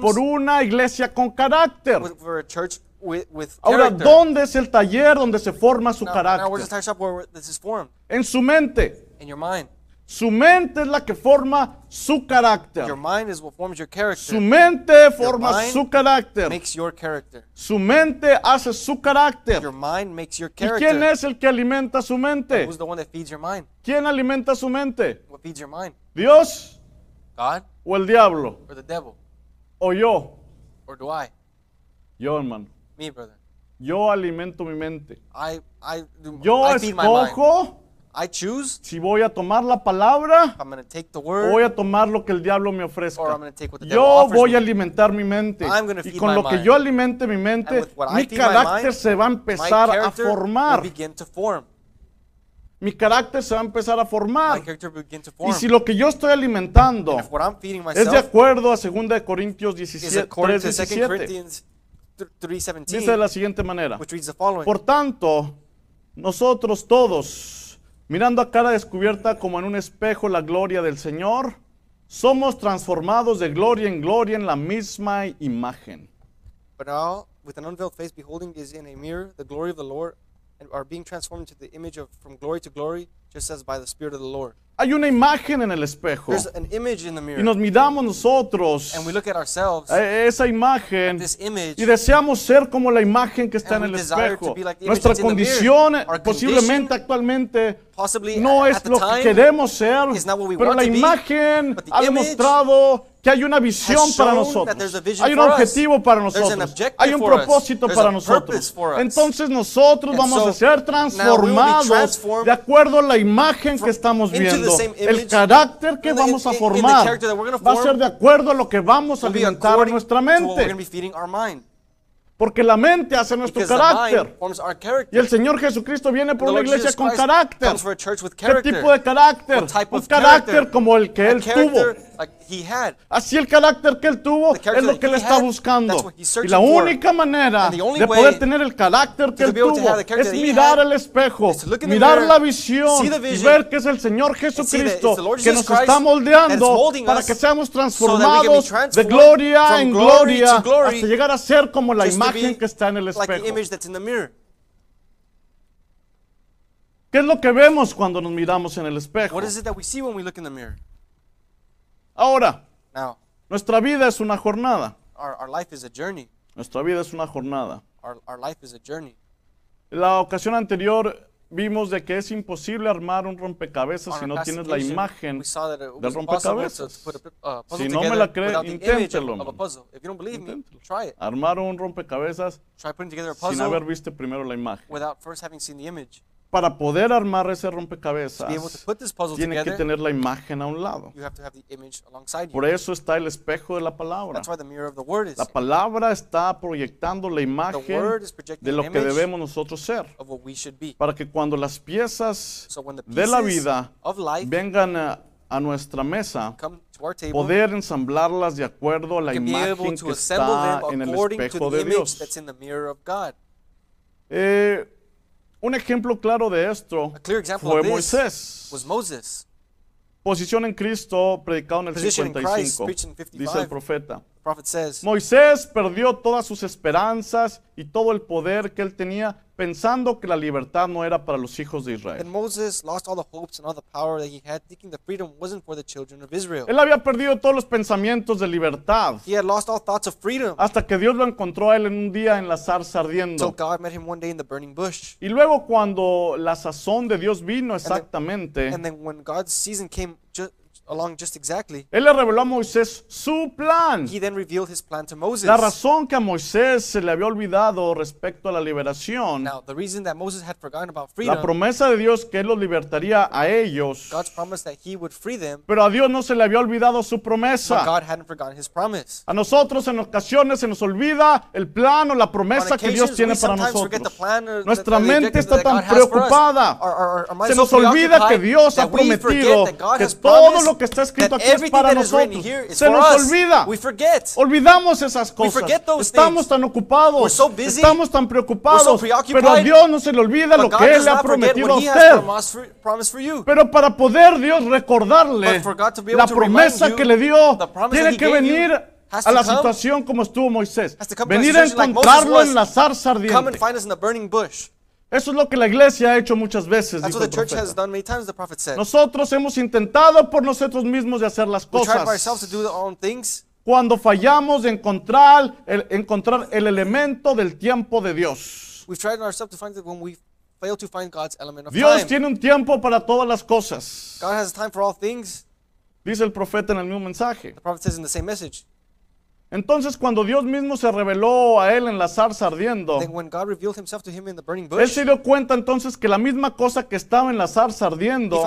por una iglesia con carácter. with- for a church with, with Ahora, character. ¿dónde es el taller donde se forma su Now, carácter? tire shop where this is formed? En su mente. In your mind. Su mente es la que forma su carácter. Your mind is what forms your Su character. mente forma mind su carácter. Makes your character. Su mente hace su carácter. Your mind makes your ¿Y quién character. es el que alimenta su mente? Who's the one that feeds your mind? ¿Quién alimenta su mente? What feeds your mind? ¿Dios God o el diablo? or the devil? ¿O yo? Or do I? Yo, hermano. Me, brother. Yo alimento mi mente. I I do Yo I feed my mind. I choose si voy a tomar la palabra I'm going to take the o voy word a tomar lo que el diablo me or I'm ofrezca. going to take what the devil Yo offers voy a me. alimentar mi mente. I'm Y feed con my lo que yo alimente mi mente, I mi my carácter mind, se va a My empezar a character will formar. begin to form. Mi carácter se va a empezar a My formar. character will begin to Y form. si lo que yo estoy alimentando If what I'm feeding es de myself acuerdo a 2 de Corintios is 17, according 3, to 2 17, Corinthians th- dice de 3:17, la siguiente manera. which reads the following. Por tanto, nosotros todos, mirando a cara descubierta como en un espejo la gloria del Señor, somos transformados de gloria en gloria en la misma imagen. But now, with an unveiled face, beholding is in a mirror the glory of the Lord, and are being transformed into the image of from glory to glory, just as by the Spirit of the Lord. Hay una imagen en el espejo There's an image in the y mirror, nos miramos nosotros and we look at ourselves, a esa imagen this image, y deseamos ser como la imagen que está en And el espejo. to be like Nuestra condición posiblemente condition, actualmente possibly no at es lo que queremos ser, pero want la to be, imagen the ha image demostrado que hay una visión para nosotros. Hay un for us. objetivo para nosotros. objective Hay un for us. propósito para a nosotros. purpose for us. Entonces nosotros vamos so, a ser be transformados de acuerdo a la imagen que estamos viendo. El carácter que vamos a formar va a ser de acuerdo a lo que vamos a alimentar according nuestra mente. Porque la mente hace nuestro carácter. Y el Señor Jesucristo viene por una iglesia con carácter. ¿Qué tipo de carácter? Un carácter como el que él tuvo. Like he had. Así el carácter que él tuvo es lo que él está buscando. Y la única manera de poder tener el carácter que él tuvo es mirar el espejo, mirar la visión y ver que es el Señor Jesucristo que nos está moldeando para que seamos transformados de gloria en gloria hasta llegar a ser como la imagen que está en el espejo. ¿Qué es lo que vemos cuando nos miramos en el espejo? Ahora, Now, nuestra vida es una jornada. our, our life is a journey. Nuestra vida es una jornada. Our, our life is a journey. La ocasión anterior vimos de que es imposible armar un rompecabezas On si our no past tienes la occasion, imagen we saw that it del was to rompecabezas. put a uh, puzzle Si no me together la cree, without the image of, inténtelo. of a puzzle. If you don't believe me, Inténtelo. try it. Armar un rompecabezas Try putting together a sin haber puzzle visto primero la imagen. without first having seen the image. Para poder armar ese rompecabezas, tiene que tener la imagen a un lado. you have to have the image alongside you. Por eso está el espejo de la palabra. That's why the mirror of the word is. La palabra está proyectando la imagen de lo que debemos nosotros ser. of what we should be. Para que cuando las piezas So de la vida vengan a, a nuestra mesa, come to our table, poder ensamblarlas de acuerdo a la imagen que está en el espejo de Dios. in the mirror of God. Eh, un ejemplo claro de esto fue Moisés. Posición en Cristo, predicado en el Position in Christ, 55, preached in dice el 55. profeta. Prophet says, Moisés perdió todas sus esperanzas y todo el poder que él tenía pensando que la libertad no era para los hijos de Israel. And Moses lost all the hopes and all the power that he had, thinking the freedom wasn't for the children of Israel. Él había perdido todos los pensamientos de libertad He had lost all thoughts of freedom hasta que Dios lo encontró a él en un día en la zarza ardiendo. God met him one day in the burning bush. Y luego cuando la sazón de Dios vino exactamente, And then when God's season came along just exactly, Él le reveló a Moisés su plan. he then revealed his plan to Moses. La razón que a Moisés se le había olvidado respecto a la liberación, Now, the reason that Moses had forgotten about la freedom, promesa de Dios que Él los libertaría a ellos, God's promise that he would free them, pero a Dios no se le había olvidado su but promesa. God hadn't forgotten his promise. A nosotros en ocasiones se nos olvida el plan o la promesa que Dios tiene para forget the nosotros. plan or Nuestra mente está tan preocupada. Se nos olvida que Dios ha prometido que todo lo que está escrito aquí es para nosotros. Se nos olvida. Olvidamos esas cosas. Estamos things. tan ocupados. So busy. Estamos tan preocupados. So pero a Dios no se le olvida lo que Él le ha prometido a usted. for. Pero para poder Dios recordarle la promesa que le dio, tiene que venir a la come- situación como estuvo Moisés. Venir a encontrarlo en la zarza ardiente. Eso es lo que la iglesia ha hecho muchas veces, That's dijo what el the church has profeta. done many times, the prophet said. Nosotros hemos intentado por nosotros mismos de hacer las We tried by ourselves to cosas. do our own things. Cuando fallamos de encontrar el, encontrar el elemento del tiempo de Dios. We've tried ourselves to find it when we fail to find God's element of Dios time. tiene un tiempo para todas las cosas. God has time for all things. Dice el profeta en el mismo mensaje. The prophet says in the same message. Entonces cuando Dios mismo se reveló a él en la zarza ardiendo, Then when God revealed himself to him in the burning él bush, se dio cuenta entonces que la misma cosa que estaba en la zarza ardiendo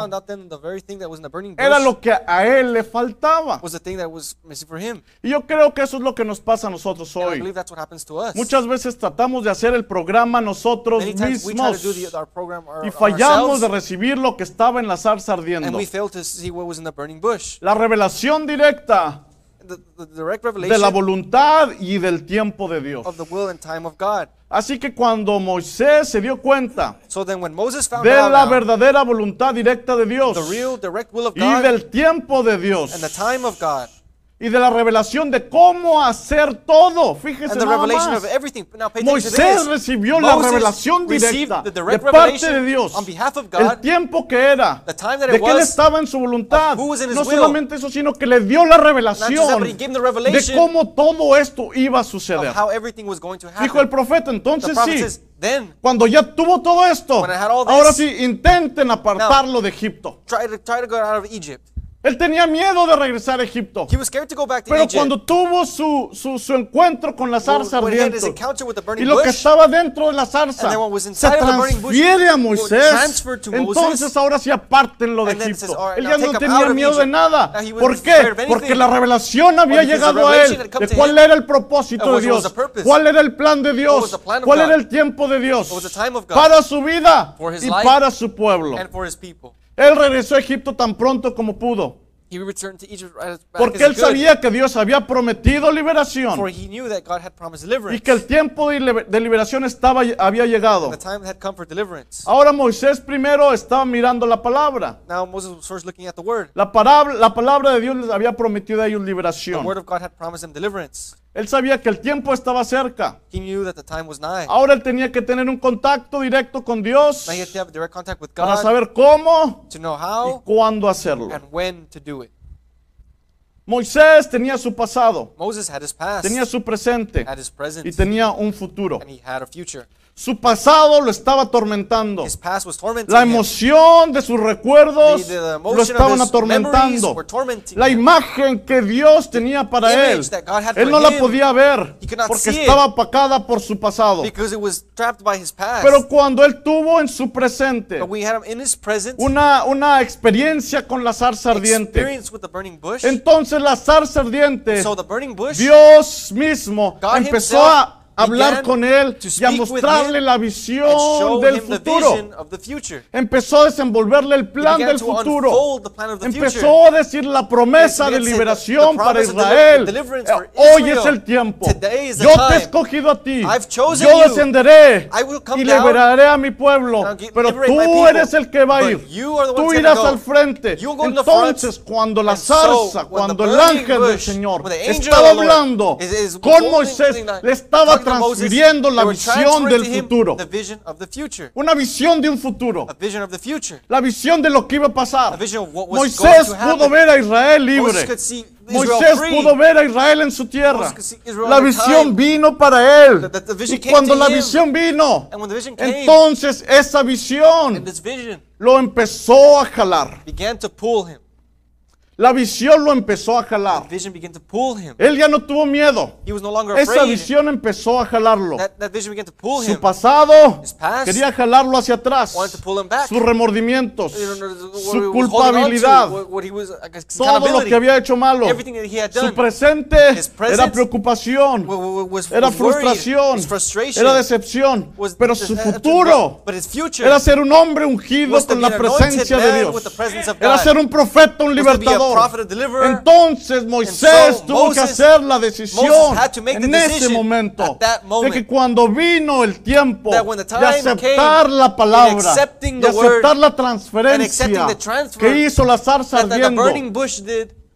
era bush lo que a él le faltaba. was the thing that was missing for him. Y yo creo que eso es lo que nos pasa a nosotros hoy. believe that's what happens to us. Muchas veces tratamos de hacer el programa nosotros Many mismos the, our program our, y fallamos de recibir lo que estaba en la zarza ardiendo. we fail to see what was in the burning bush. La revelación directa The, the direct de la revelation voluntad y del tiempo de Dios. of the will and time of God. Así que cuando Moisés se dio cuenta So then when Moses found de out la now verdadera voluntad directa de Dios the real direct will of y God del tiempo de Dios and the time of God y de la revelación de cómo hacer todo, fíjese and the nada revelation más. Now Moisés recibió la Moses revelación received directa de parte de Dios, of el God, tiempo que era, that de que él estaba en su voluntad. No will. solamente eso, sino que le dio la that, revelación the de cómo todo esto iba a suceder. Dijo el profeta, entonces sí, then cuando ya tuvo todo esto, When I had all this- ahora sí, intenten apartarlo de Egipto. try to try to Él tenía miedo de regresar a Egipto. He was scared to go back to Pero Egypt. cuando tuvo su, su, su encuentro con la zarza when he had his ardiente encounter with the y burning lo que estaba dentro de la zarza se transfiere a Moisés, entonces ahora sí apártenlo de says, Egipto. "All right, Él ya no him tenía miedo de Egypt." nada. ¿Por qué? Porque la revelación había the llegado a él de cuál era el propósito de Dios, cuál era el plan de Dios, cuál era el tiempo de Dios para su vida For his y para su pueblo. Él regresó a Egipto tan pronto como pudo. He returned to Egypt right as back Porque as él he could, sabía que Dios había prometido for liberación he knew that God had promised y deliverance. que el tiempo de liber- de liberación estaba, había llegado. The time had come for deliverance. Ahora Moisés primero estaba mirando la palabra. Now Moses was first looking at the word. La palabra, la palabra de Dios les había prometido a ellos The liberación. word of God had promised him deliverance. Él sabía que el tiempo estaba cerca. He knew that the time was nigh. Ahora él tenía que tener un contacto directo con Dios Now he had to have direct contact with para saber cómo to know y cuándo hacerlo. and when to do it. Moisés tenía su pasado, Moses had his past, tenía su presente had his y present, tenía un futuro. and he had a future. Su pasado lo estaba atormentando. La emoción de sus recuerdos The- the- the lo estaban atormentando. La imagen que Dios tenía para él, él no la podía ver porque estaba apacada por su pasado. Because it was trapped by his past. Pero cuando él tuvo en su presente una, una experiencia con la zarza ardiente, entonces la zarza ardiente, Dios mismo empezó a hablar con él y a mostrarle la visión del futuro. Empezó a desenvolverle el plan del futuro. Empezó a decir la promesa de liberación para Israel. Eh, Hoy es el tiempo. Yo te he escogido a ti. Yo descenderé y liberaré a mi pueblo. Pero tú people. eres el que va a ir. Tú irás al frente. Entonces, cuando la zarza, cuando el ángel del Señor estaba hablando con Moisés, le estaba transfiriendo la visión del futuro. Una visión de un futuro. La visión de lo que iba a pasar. Moisés pudo ver a Israel libre. Moisés pudo ver a Israel en su tierra. La visión vino para él. Y cuando la visión vino, entonces esa visión lo empezó a jalar. began to pull him. La visión lo empezó a jalar. Vision began to pull him. Él ya no tuvo miedo. He was no longer Esa afraid. visión empezó a jalarlo. That, that vision began to pull Su him. pasado His past quería jalarlo hacia atrás. wanted to pull him back. Sus remordimientos, You know, what he su was holding on to, culpabilidad, what- what he was, like, his todo lo accountability, que había hecho malo. everything that he had Su done presente His present era preocupación, wa- wa- was, era was frustración, frustration era decepción. was Pero su futuro but his future era ser un hombre ungido was to con be la an anointed presencia de man Dios. with the presence of Era God. ser un profeta, un was to be a libertador. Deliverer. Entonces Moisés so tuvo que Moses- hacer la decisión en ese momento de que cuando vino el tiempo de aceptar came la palabra, de aceptar la transferencia que hizo la zarza ardiendo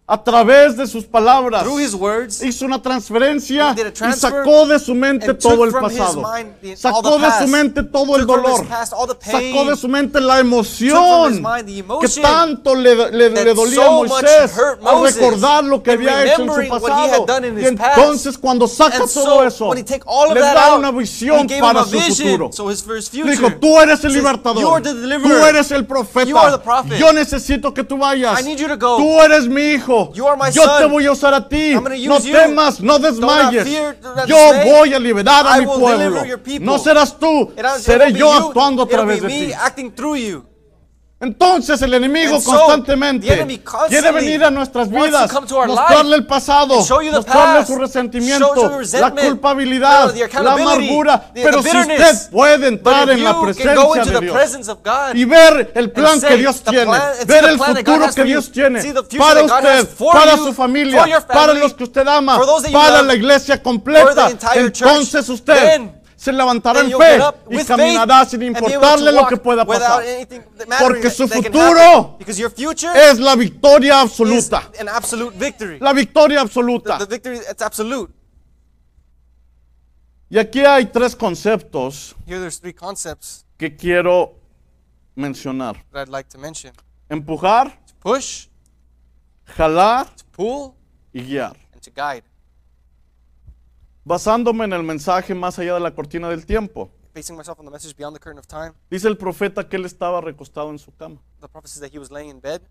a través de sus palabras, through his words. hizo una transferencia y sacó de su mente todo el pasado. mind Sacó de su mente todo el dolor. past Sacó de su mente la emoción mind que tanto le, le- le dolía a so Moisés al recordar lo que había hecho en su pasado. Y entonces cuando saca And todo so, eso, le da out, una visión para su futuro. So dijo, tú eres el libertador. "You are the Tú eres el profeta. Yo necesito que tú vayas. Tú eres mi hijo. You are my Yo te son. voy a usar a ti. No use you. temas, no desmayes. Yo voy a liberar a I mi pueblo. No serás tú, seré yo you, actuando a través de ti. Entonces el enemigo so, constantemente quiere venir a nuestras vidas, mostrarle el pasado, mostrarle past, su resentimiento, la culpabilidad, the la amargura. the- Pero the si usted puede entrar en la presencia de Dios y ver el plan que Dios tiene, plan- ver el futuro que Dios tiene para usted, para su familia, para los que usted ama, para la iglesia completa, entonces usted se levantará en fe y caminará sin importarle lo que pueda pasar. Porque su futuro Es la victoria absoluta. La victoria absoluta. Y aquí hay tres conceptos que quiero mencionar. Empujar, push, jalar pull, y guiar. Basándome en el mensaje más allá de la cortina del tiempo. Basing myself on the message beyond the curtain of time, Dice el profeta que él estaba recostado en su cama the prophet says that he was laying in bed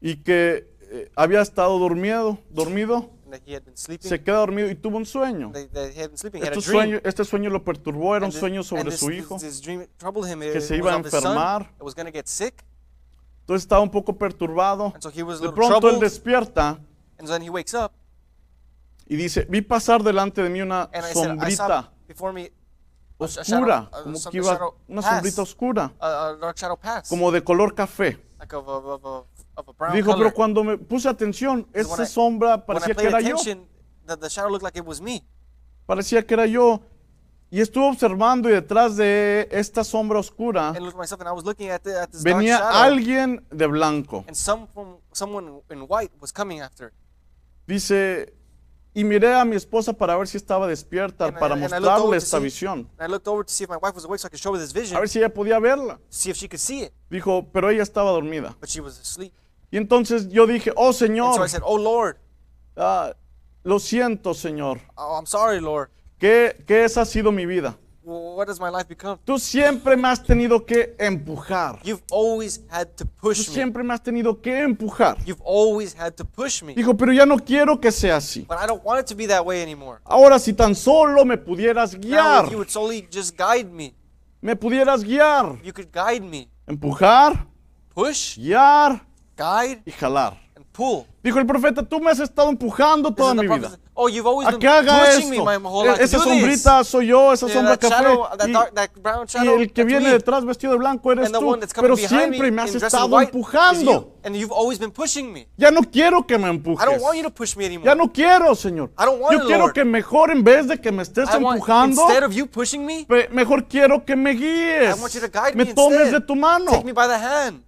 y que eh, había estado dormido, dormido, and that he had been sleeping. se queda dormido y tuvo un sueño. That, that he had been sleeping. He had a Este dream. sueño, este sueño lo perturbó, era un And this- sueño and sobre this- su hijo. This dream troubled him. It que se was iba a son enfermar. was get sick. Entonces estaba un poco perturbado. And so he was a De little pronto él despierta And then he wakes up. Y dice, vi pasar delante de mí una sombrita oscura, como que iba una sombrita oscura, como de color café. Dijo, pero cuando me puse atención, esa sombra parecía que era yo, parecía que era yo. Y estuve observando y detrás de esta sombra oscura venía alguien de blanco. And some from, someone in white was coming after. Dice, y miré a mi esposa para ver si estaba despierta, And para I mostrarle esta see- visión, so a ver si ella podía verla. see if she could see it. Dijo, pero ella estaba dormida. But she was asleep. Y entonces yo dije, oh so Señor, I said, Oh Lord, ah, lo siento Señor, oh, I'm sorry, Lord. que, que esa ha sido mi vida. What does my life become? Tú siempre me has tenido que empujar. You've always had to Tú push me. siempre me has tenido que empujar. You've always had to push me. Dijo, pero ya no quiero que sea así. But I don't want it to be that way anymore. Ahora si tan solo me pudieras Now, guiar, if you would solely just guide me, me pudieras guiar, you could guide me. empujar, Push, guiar guide, y jalar. Pull. Dijo el profeta, tú me has estado empujando toda mi vida. Oh, you've always A been que haga me esto. my whole E- to Esa this. sombrita soy yo, esa Yeah, sombra that shadow, café. that, Y, dark, that brown y shadow, el que viene me. detrás vestido de blanco eres tú. Pero me siempre me has estado empujando. you. And you've always been pushing me. Ya no quiero que me I empujes. don't want you to push me anymore. Ya no quiero, Señor. I don't want Yo it, quiero Lord. que mejor en vez de que me estés I want, empujando, instead of you pushing me, mejor quiero que me guíes. I want you to guide me me tomes instead. de tu mano. Take me by the hand.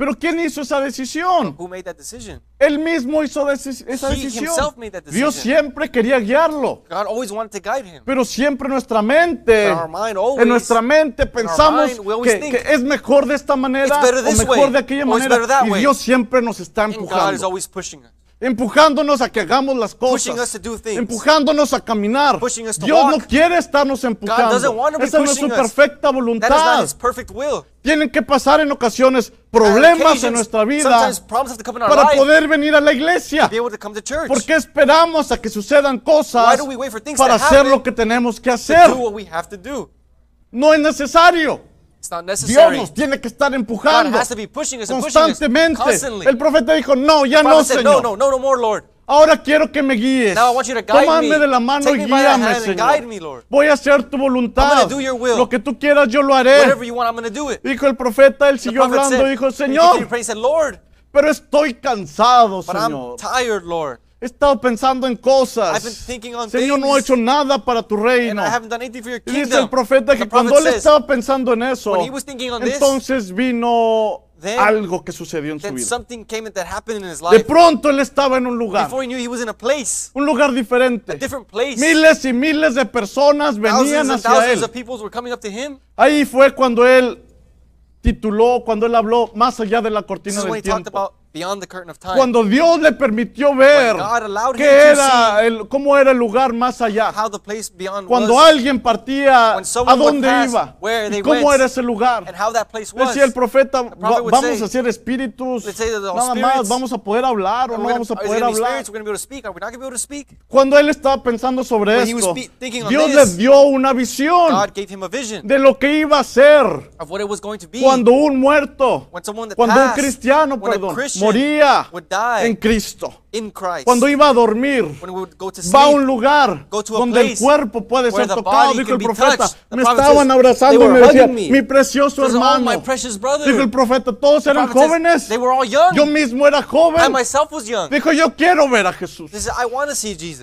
Pero ¿quién hizo esa decisión? Who made that decision? Él mismo hizo deci- esa He decisión. himself made that Dios decision. siempre quería guiarlo. God always wanted to guide him. Pero siempre en nuestra mente, our mind, always, en nuestra mente pensamos mind, we always que, think, que es mejor de esta manera "It's better o this mejor way, de aquella or it's manera. better that Y way." Dios siempre nos está And God is empujando. always pushing us. Empujándonos a que hagamos las cosas. Empujándonos a caminar. Dios no quiere estarnos empujando. Esa no es su perfecta voluntad. Tienen que pasar en ocasiones On problemas en nuestra vida para poder venir a la iglesia. ¿Por qué esperamos a que sucedan cosas para hacer lo que tenemos que hacer? No es necesario. It's not Dios necessary. nos tiene que estar God empujando has to be pushing us and pushing us constantemente. constantly. El profeta dijo, no, ya no, Señor. no, no, no more, Lord. Ahora quiero que me guíes. Now I want you to guide Tómame me. de la mano Take y guíame, Señor. guide me, Lord. Voy a hacer tu voluntad. I'm gonna do your will. Lo que tú quieras yo lo haré. Whatever you want, I'm going to do it. Dijo el profeta, él siguió hablando, dijo, Señor, pero estoy cansado, but I'm Señor. He estado pensando en cosas. I've been thinking on Señor, no he hecho nada para tu reino. I haven't done anything for your Y dice el profeta que cuando él estaba pensando en eso, when he was thinking on this, entonces vino algo que sucedió en su vida. something came that happened in his De life. pronto él estaba en un lugar, Before he knew he was in a place, un lugar diferente. Miles y miles de personas venían hacia thousands él. of people were coming up to him. Ahí fue cuando él tituló, cuando él habló más allá de la cortina del tiempo. Beyond the curtain of time. Cuando Dios le permitió ver When God allowed qué him to era el, cómo era el lugar más allá. how the place beyond Cuando was alguien partía, When ¿a dónde iba? where ¿Y they cómo went, era ese lugar? and how that place was. Decía el profeta, prophet "Va- would vamos say- a ser espíritus, nada más, vamos a poder hablar o no vamos a poder hablar. spirits? We're going to be able to speak. Are we not going to be able to speak? Cuando él estaba pensando sobre When he was esto, Dios this, le dio una visión God gave him a vision de lo que iba a ser of what it was going to be. cuando un muerto, cuando un passed, cristiano, when a perdón, moría en Cristo. Cuando iba a dormir, va a un lugar donde el cuerpo puede ser tocado, dijo el profeta. Me estaban abrazando y me were decía, hugging me. mi precioso Says, "Oh, hermano. my precious brother." Dijo el profeta, todos eran jóvenes. Yo mismo era joven. Dijo, yo quiero ver a Jesús.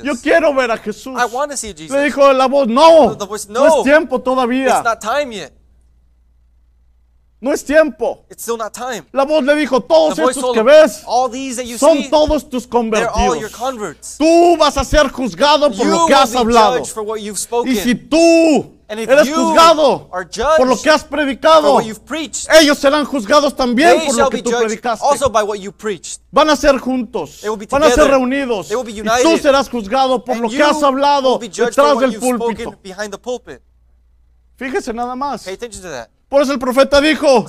Yo quiero ver a Jesús. Le dijo la voz, no, no "No, es tiempo todavía. No es tiempo. It's still not time. La voz le dijo, todos estos que ves all these that you son see, todos tus they're all your convertidos. Tú vas a ser juzgado por You lo que has hablado. Y si tú eres juzgado por lo que has predicado, preached, ellos serán juzgados también por lo que tú predicaste. also by what you preached. Van a ser juntos, They will be van a ser reunidos. They will be Y tú serás juzgado por And lo que has hablado detrás del púlpito. Fíjese nada más. Pay attention to that. Por eso el profeta dijo,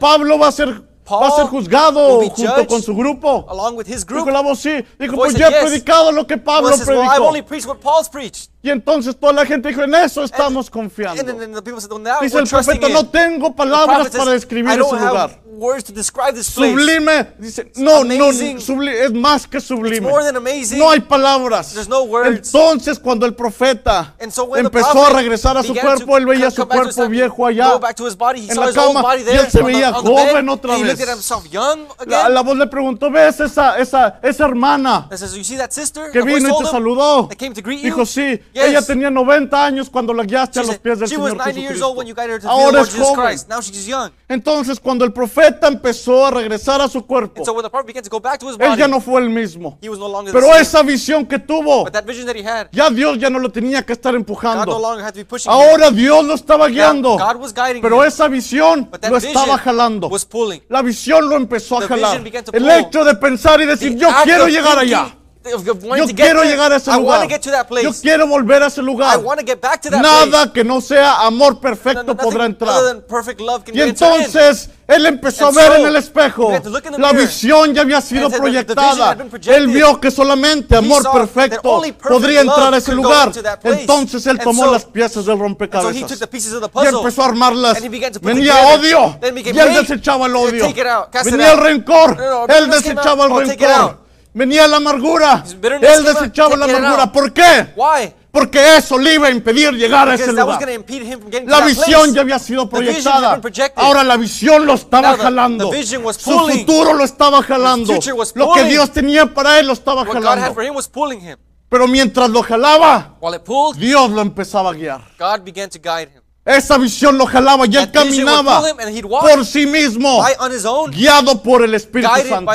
Pablo va a ser, va a ser juzgado junto con su grupo. along with his group, Dijo la voz, sí. Dijo, pues yo he predicado lo que Pablo predicó. only preached what Paul's preached. Y entonces toda la gente dijo, en eso estamos And confiando. Dice el profeta, no tengo palabras para describir ese lugar. have words to describe this place. Sublime, dice, no, no, es más que It's sublime. more than amazing. No hay palabras. There's no words. Entonces cuando el profeta empezó a regresar a su cuerpo, él veía su cuerpo viejo allá. En la cama, y él se veía joven otra vez. Himself young La, again. la voz le preguntó, ¿ves esa, esa, esa hermana says, you see that sister que vino y te saludó? that came to greet you? Dijo, sí, Yes. ella tenía 90 años cuando la guiaste a los pies del Señor 90 years old when you guided her to the Ahora es joven. Christ. Now she's young. Entonces cuando el profeta empezó a regresar a su cuerpo, so his él body, ya no fue el mismo. he was no Pero esa visión que tuvo, had, ya Dios ya no lo tenía que estar God no empujando. longer had to be pushing him. Ahora Dios lo estaba Now, guiando. Guiding Pero him. esa visión lo estaba jalando. La visión lo empezó a jalar. El hecho de pensar y decir, yo quiero llegar allá. Yo quiero llegar a ese lugar. to get to that place. Yo quiero volver a ese I lugar. want to get back to that Nada place. que no sea amor perfecto podrá entrar. Y entonces él empezó a ver so, en el espejo. La visión ya había sido proyectada. Él vio que solamente amor perfecto podría entrar a ese lugar. Entonces él tomó so- las piezas del rompecabezas. took the pieces of the Y empezó a armarlas. And he began to put Venía odio. Y él desechaba el odio. Venía el rencor. Él desechaba el. Oh, rencor. Venía la amargura. Él desechaba la amargura. ¿Por qué? Why? Porque eso le iba a impedir llegar a ese lugar. La visión ya había sido proyectada. Ahora la visión lo estaba jalando. Su futuro lo estaba jalando. Lo que. Dios tenía para él lo estaba jalando. Pero mientras lo jalaba, Dios lo empezaba a guiar. Esa visión lo jalaba y él caminaba por sí mismo, own, guiado por el Espíritu Santo.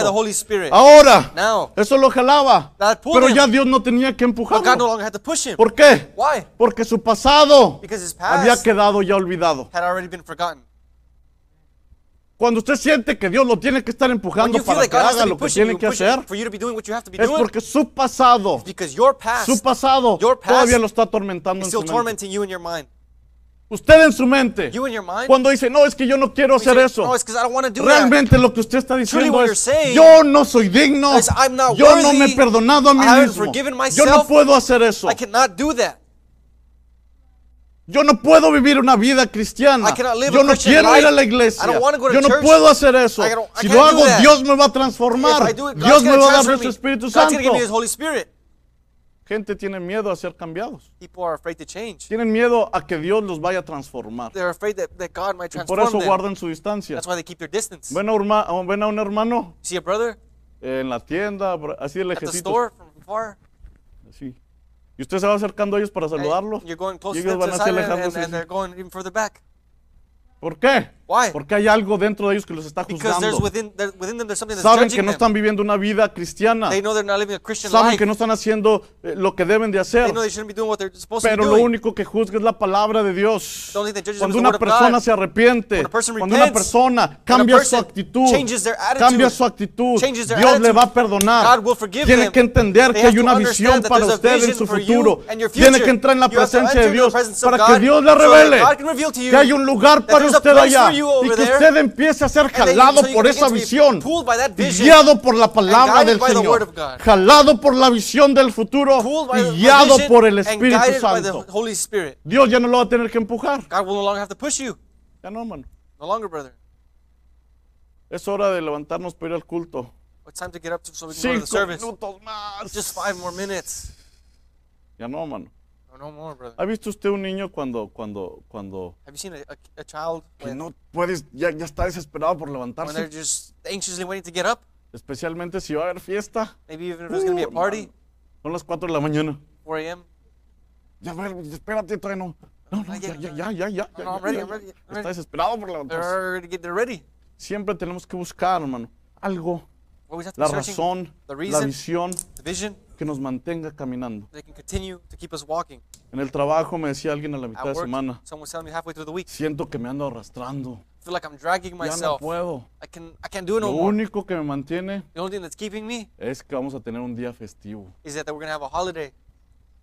Ahora, Now, eso lo jalaba. Pero ya Dios no tenía que no empujarlo. ¿Por qué? Why? Porque su pasado había quedado ya olvidado. Cuando usted siente que Dios lo tiene que estar empujando para like que haga lo que tiene que hacer, es porque su pasado, past su pasado past todavía lo está atormentando en su mente. Usted en su mente, cuando dice, no, es que yo no quiero hacer eso, realmente lo que usted está diciendo es, yo no soy digno, yo no me he perdonado a mí mismo, yo no puedo hacer eso, I cannot do that. yo no puedo vivir una vida cristiana, yo no quiero ir a la iglesia, yo no puedo hacer eso, si lo hago. Dios me va a transformar, Dios me va a dar su. Espíritu Santo. Gente tiene miedo a ser cambiados. People are afraid to change. Tienen miedo a que Dios los vaya a transformar. They're afraid that, that God might Y por transform eso them. guardan su distancia. That's why they keep their distance. Ven a, urma- a- ven a un hermano See a brother en la tienda, así de lejecitos. así. Y usted se va acercando a ellos para and saludarlos. You're going close Y ellos van and, alejándose. and, and they're going even further back. ¿Por qué? Why? Porque hay algo dentro de ellos que los está juzgando. within, there, within them there's something that's Saben que no están viviendo una vida cristiana. They know they're not living a Christian Saben life. que no están haciendo eh, lo que deben de hacer. They know they be doing what Pero lo único que juzga es la palabra de Dios. Cuando una persona se arrepiente, cuando una persona cambia su actitud, cambia su actitud, Dios le va a perdonar. Tiene que entender They que hay una visión para usted en su futuro. Tiene que entrar en la presencia de Dios para que Dios le revele que hay un lugar para usted allá y que usted empiece a ser then jalado so por esa visión, vision guiado por la palabra del Señor, jalado por la visión del futuro the guiado por el Espíritu Santo. Dios ya no lo va a tener que empujar. God will no longer have to push you. Ya no, mano. No longer, brother. Es hora de levantarnos para ir al culto. It's time to get up to, so we can go to the Cinco service. minutos más. Just five more minutes. Ya no, mano. No, no more, brother. ¿Ha visto usted un niño cuando, cuando, cuando Have you seen a, a, a child que when, no puedes, ya, ya está desesperado por when levantarse? they're just anxiously waiting to get up? Especialmente si va a haber fiesta. Maybe even if there's going to be a Uh, party. Son las 4 de la mañana. 4 a.m. Ya, a ver, espérate, todavía no. No, no, ya, ya, ya, ya, ya. No, ya, no, I'm ya, ready, ya, I'm ya. ready, I'm Está ready. desesperado por They're levantarse. already get they're ready. Siempre tenemos que buscar, hermano, algo, We always have to la be searching razón, the la reason, visión the vision, que nos mantenga caminando. that can continue to keep us walking. En el trabajo me decía alguien a la mitad At de work, semana, someone's telling me halfway through the week, siento que me ando arrastrando. I feel like I'm dragging Ya no myself. puedo. I can I can't do it Lo no more. único que me mantiene The only thing that's keeping me es que vamos a tener un día festivo. is that we're gonna have a holiday.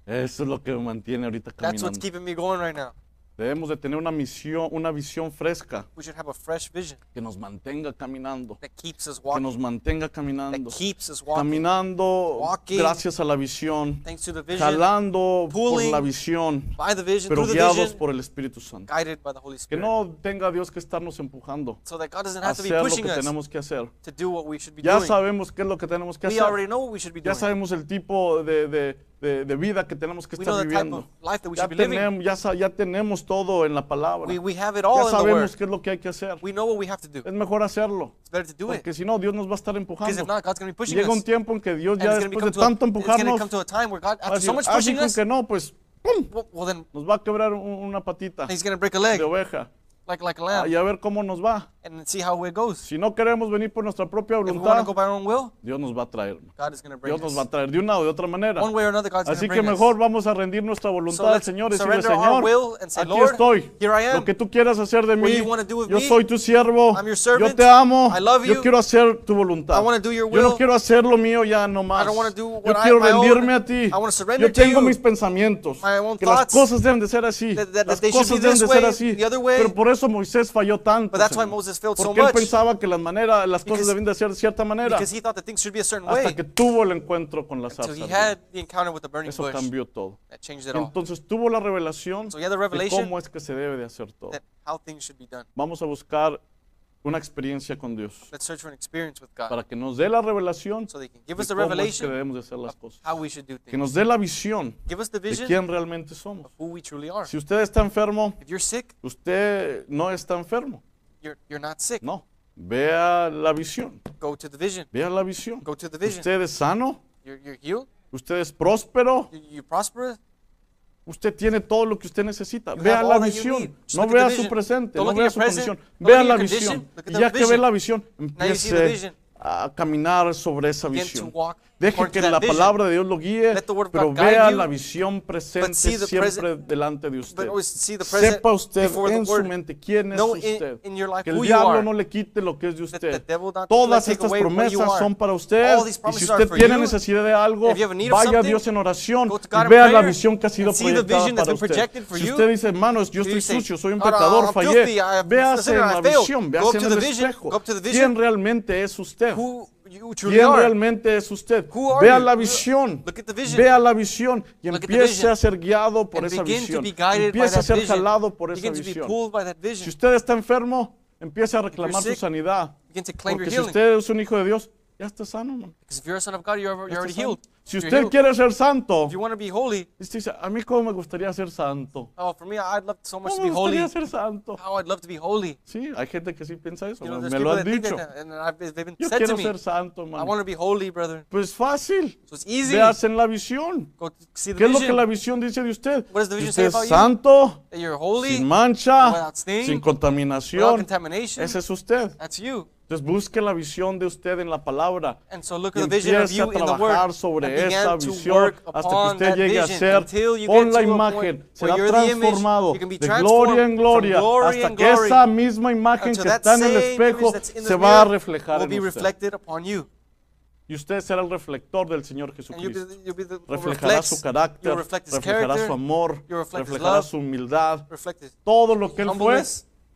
Eso es lo que me mantiene ahorita That's what's caminando. keeping me going right now. Debemos de tener una misión, una visión fresca We should have a fresh vision que nos mantenga caminando, that keeps us que walking. nos mantenga That caminando, keeps us walking. caminando Walking. gracias a la visión, Thanks to the vision, jalando por pulling, la visión, by the vision, pero through the guiados vision, por el Espíritu Santo. guided by the Holy Que Spirit. no tenga Dios que estarnos empujando So that God doesn't a have to be hacer lo pushing que us tenemos que hacer. to do what we should be Ya doing. sabemos qué es lo que tenemos que We hacer. already know what we should be Ya doing. sabemos el tipo de, de- de- de vida que tenemos que We know estar the type viviendo. of life that we Ya should be living. tenemos, ya, sa- ya tenemos todo en la palabra. We, we have it Ya all sabemos qué es lo que hay que hacer. We know what we have to do. Es mejor hacerlo. It's better to do it. Porque si no, Dios nos va a estar empujando. if not, God's be pushing llega un tiempo en que Dios ya después de tanto a, empujarnos, come to a time where God, va a after so decir, much "Ah, pushing dijo us, que no, pues ¡pum! well, well then nos va a quebrar un- una patita He's going to break a leg, de oveja. Like like a lamb y a ver cómo nos va. and see how it goes. Si no queremos venir por nuestra propia want to voluntad, go by our own will, Dios nos va a traer. God is to bring Dios nos va a traer de una o de otra manera. One way or another, God's Así to que mejor us. vamos a rendir nuestra So voluntad al let's Señor y decirle, Señor, will and say, aquí Lord, estoy. here I am. Lo que tú quieras hacer de mí, yo me, soy tu siervo. I'm your Yo servant. te amo. I love Yo you. quiero hacer tu voluntad. I do your Yo no will. quiero hacer lo mío ya no más. I don't do Yo what I- quiero my own. rendirme a ti. I wanna surrender Yo to tengo you. mis pensamientos. My own Que las cosas deben de ser así. That- that- Las that cosas be deben de ser así. Pero por eso Moisés falló tanto. But that's why. Moses failed so Porque él much. pensaba que las maneras, las cosas Because- deben de ser de cierta manera. Because he thought that things should be a certain Hasta way. que tuvo el encuentro con la zarza. he had the encounter with the burning Eso bush. cambió todo. That changed it all. Entonces tuvo la revelación So he had the de revelation cómo es que se debe de hacer todo. that how things should be done. Vamos a buscar una experiencia con Dios Let's search for an experience with God. para que nos dé la revelación So can give us the cómo es que revelation debemos de hacer las cosas. how we should do Que things. nos dé la visión Give us the de vision quién realmente somos. of who we truly are. Si usted está enfermo, If you're sick, usted no está enfermo. you're, you're not sick. No. Vea la visión. Go to the vision. Vea la visión. Go to the vision. Usted es sano. You're, you're healed. Usted es próspero. You, you prosper. Usted tiene todo lo que usted necesita. Vea la visión. No vea su presente, no vea su condición. Vea la visión. Y ya que ve la visión, empiece. A caminar sobre esa visión. Deje que la palabra de Dios lo guíe, pero vea la visión presente siempre delante de usted. Sepa usted en su mente quién es usted. Que el diablo no le quite lo que es de usted. Todas estas promesas son para usted. Y si usted tiene necesidad de algo, vaya a Dios en oración y vea la visión que ha sido proyectada para usted. Si usted dice, hermanos, yo estoy sucio, soy un "Oh, no, pecador, fallé, véase en la failed." visión, véase en el espejo. ¿Quién realmente es usted? Who you truly ¿Quién are. realmente es usted? Who are Vea you? la visión. look at the vision. Vea la visión y Look at the empiece vision. a ser guiado por And esa begin to visión. be guided by Empiece a that ser vision. jalado por esa Begin to be visión. pulled by that Si usted está enfermo, empiece a reclamar su sick, sanidad. Begin to claim your Porque si healing. usted es un hijo de Dios, ya está sano, man. Because if you're a son of God, you're, already healed. Si You're usted healed. quiere ser santo, If you want to be holy, usted dice, a mí cómo me gustaría ser santo. oh, for me, I'd love so much to ¿Cómo be me holy. gustaría ser santo? How I'd love to be holy. Sí, hay gente que sí piensa eso, You know, me there's lo people han that think dicho. that, and I've, they've been Yo said to quiero me, ser santo, I man. want to be holy, brother. Pues fácil. So it's easy. Veas en la visión. Go to see the ¿Qué es lo que la visión dice de usted? What does the Que vision usted say es about you? santo, That you're holy, sin mancha, without stain, sin without contaminación. contamination. Ese es usted. That's you. Entonces busque la visión de usted en la palabra. And so look Y empiece a trabajar sobre esa visión hasta que usted llegue a ser con la imagen, será transformado de gloria en gloria hasta que esa misma imagen que está en el espejo se va a reflejar en usted. Y usted será el reflector del Señor Jesucristo. Reflejará su carácter, reflejará su amor, reflejará su humildad. Todo lo que Él fue,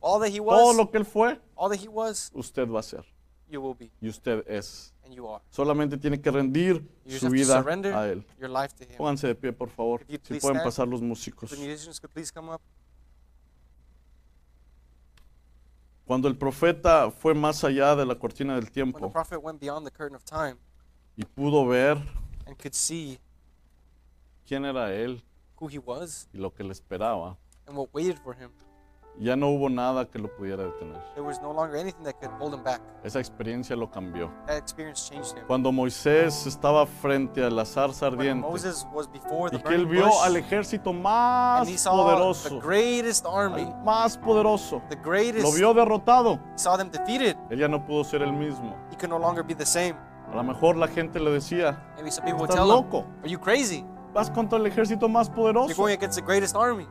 all that he todo was, lo que Él fue, all that he was, usted va a ser. you will be, Y usted es. and you are. Solamente tiene que rendir You su vida a Él. your life to him. Pónganse de pie, por favor. If Si pueden stand. pasar los músicos. Cuando el profeta fue más allá de la cortina del tiempo prophet went beyond the curtain of time y pudo ver and could see quién era Él who he was y lo que le esperaba, and what waited for him, ya no hubo nada que lo pudiera detener. there was no longer anything that could hold him back. Esa experiencia lo cambió. That experience changed him. Cuando Moisés estaba frente a la zarza When ardiente Moses was before the y que él burning vio bush, al ejército más and he saw the poderoso, greatest army, al más poderoso, the lo greatest, vio derrotado, he saw them defeated. él ya no pudo ser el mismo. He could no longer be the same. A lo mejor la gente le decía, Maybe some people would estás tell him, loco, Are you crazy? vas contra el ejército más You're poderoso, going against the greatest army.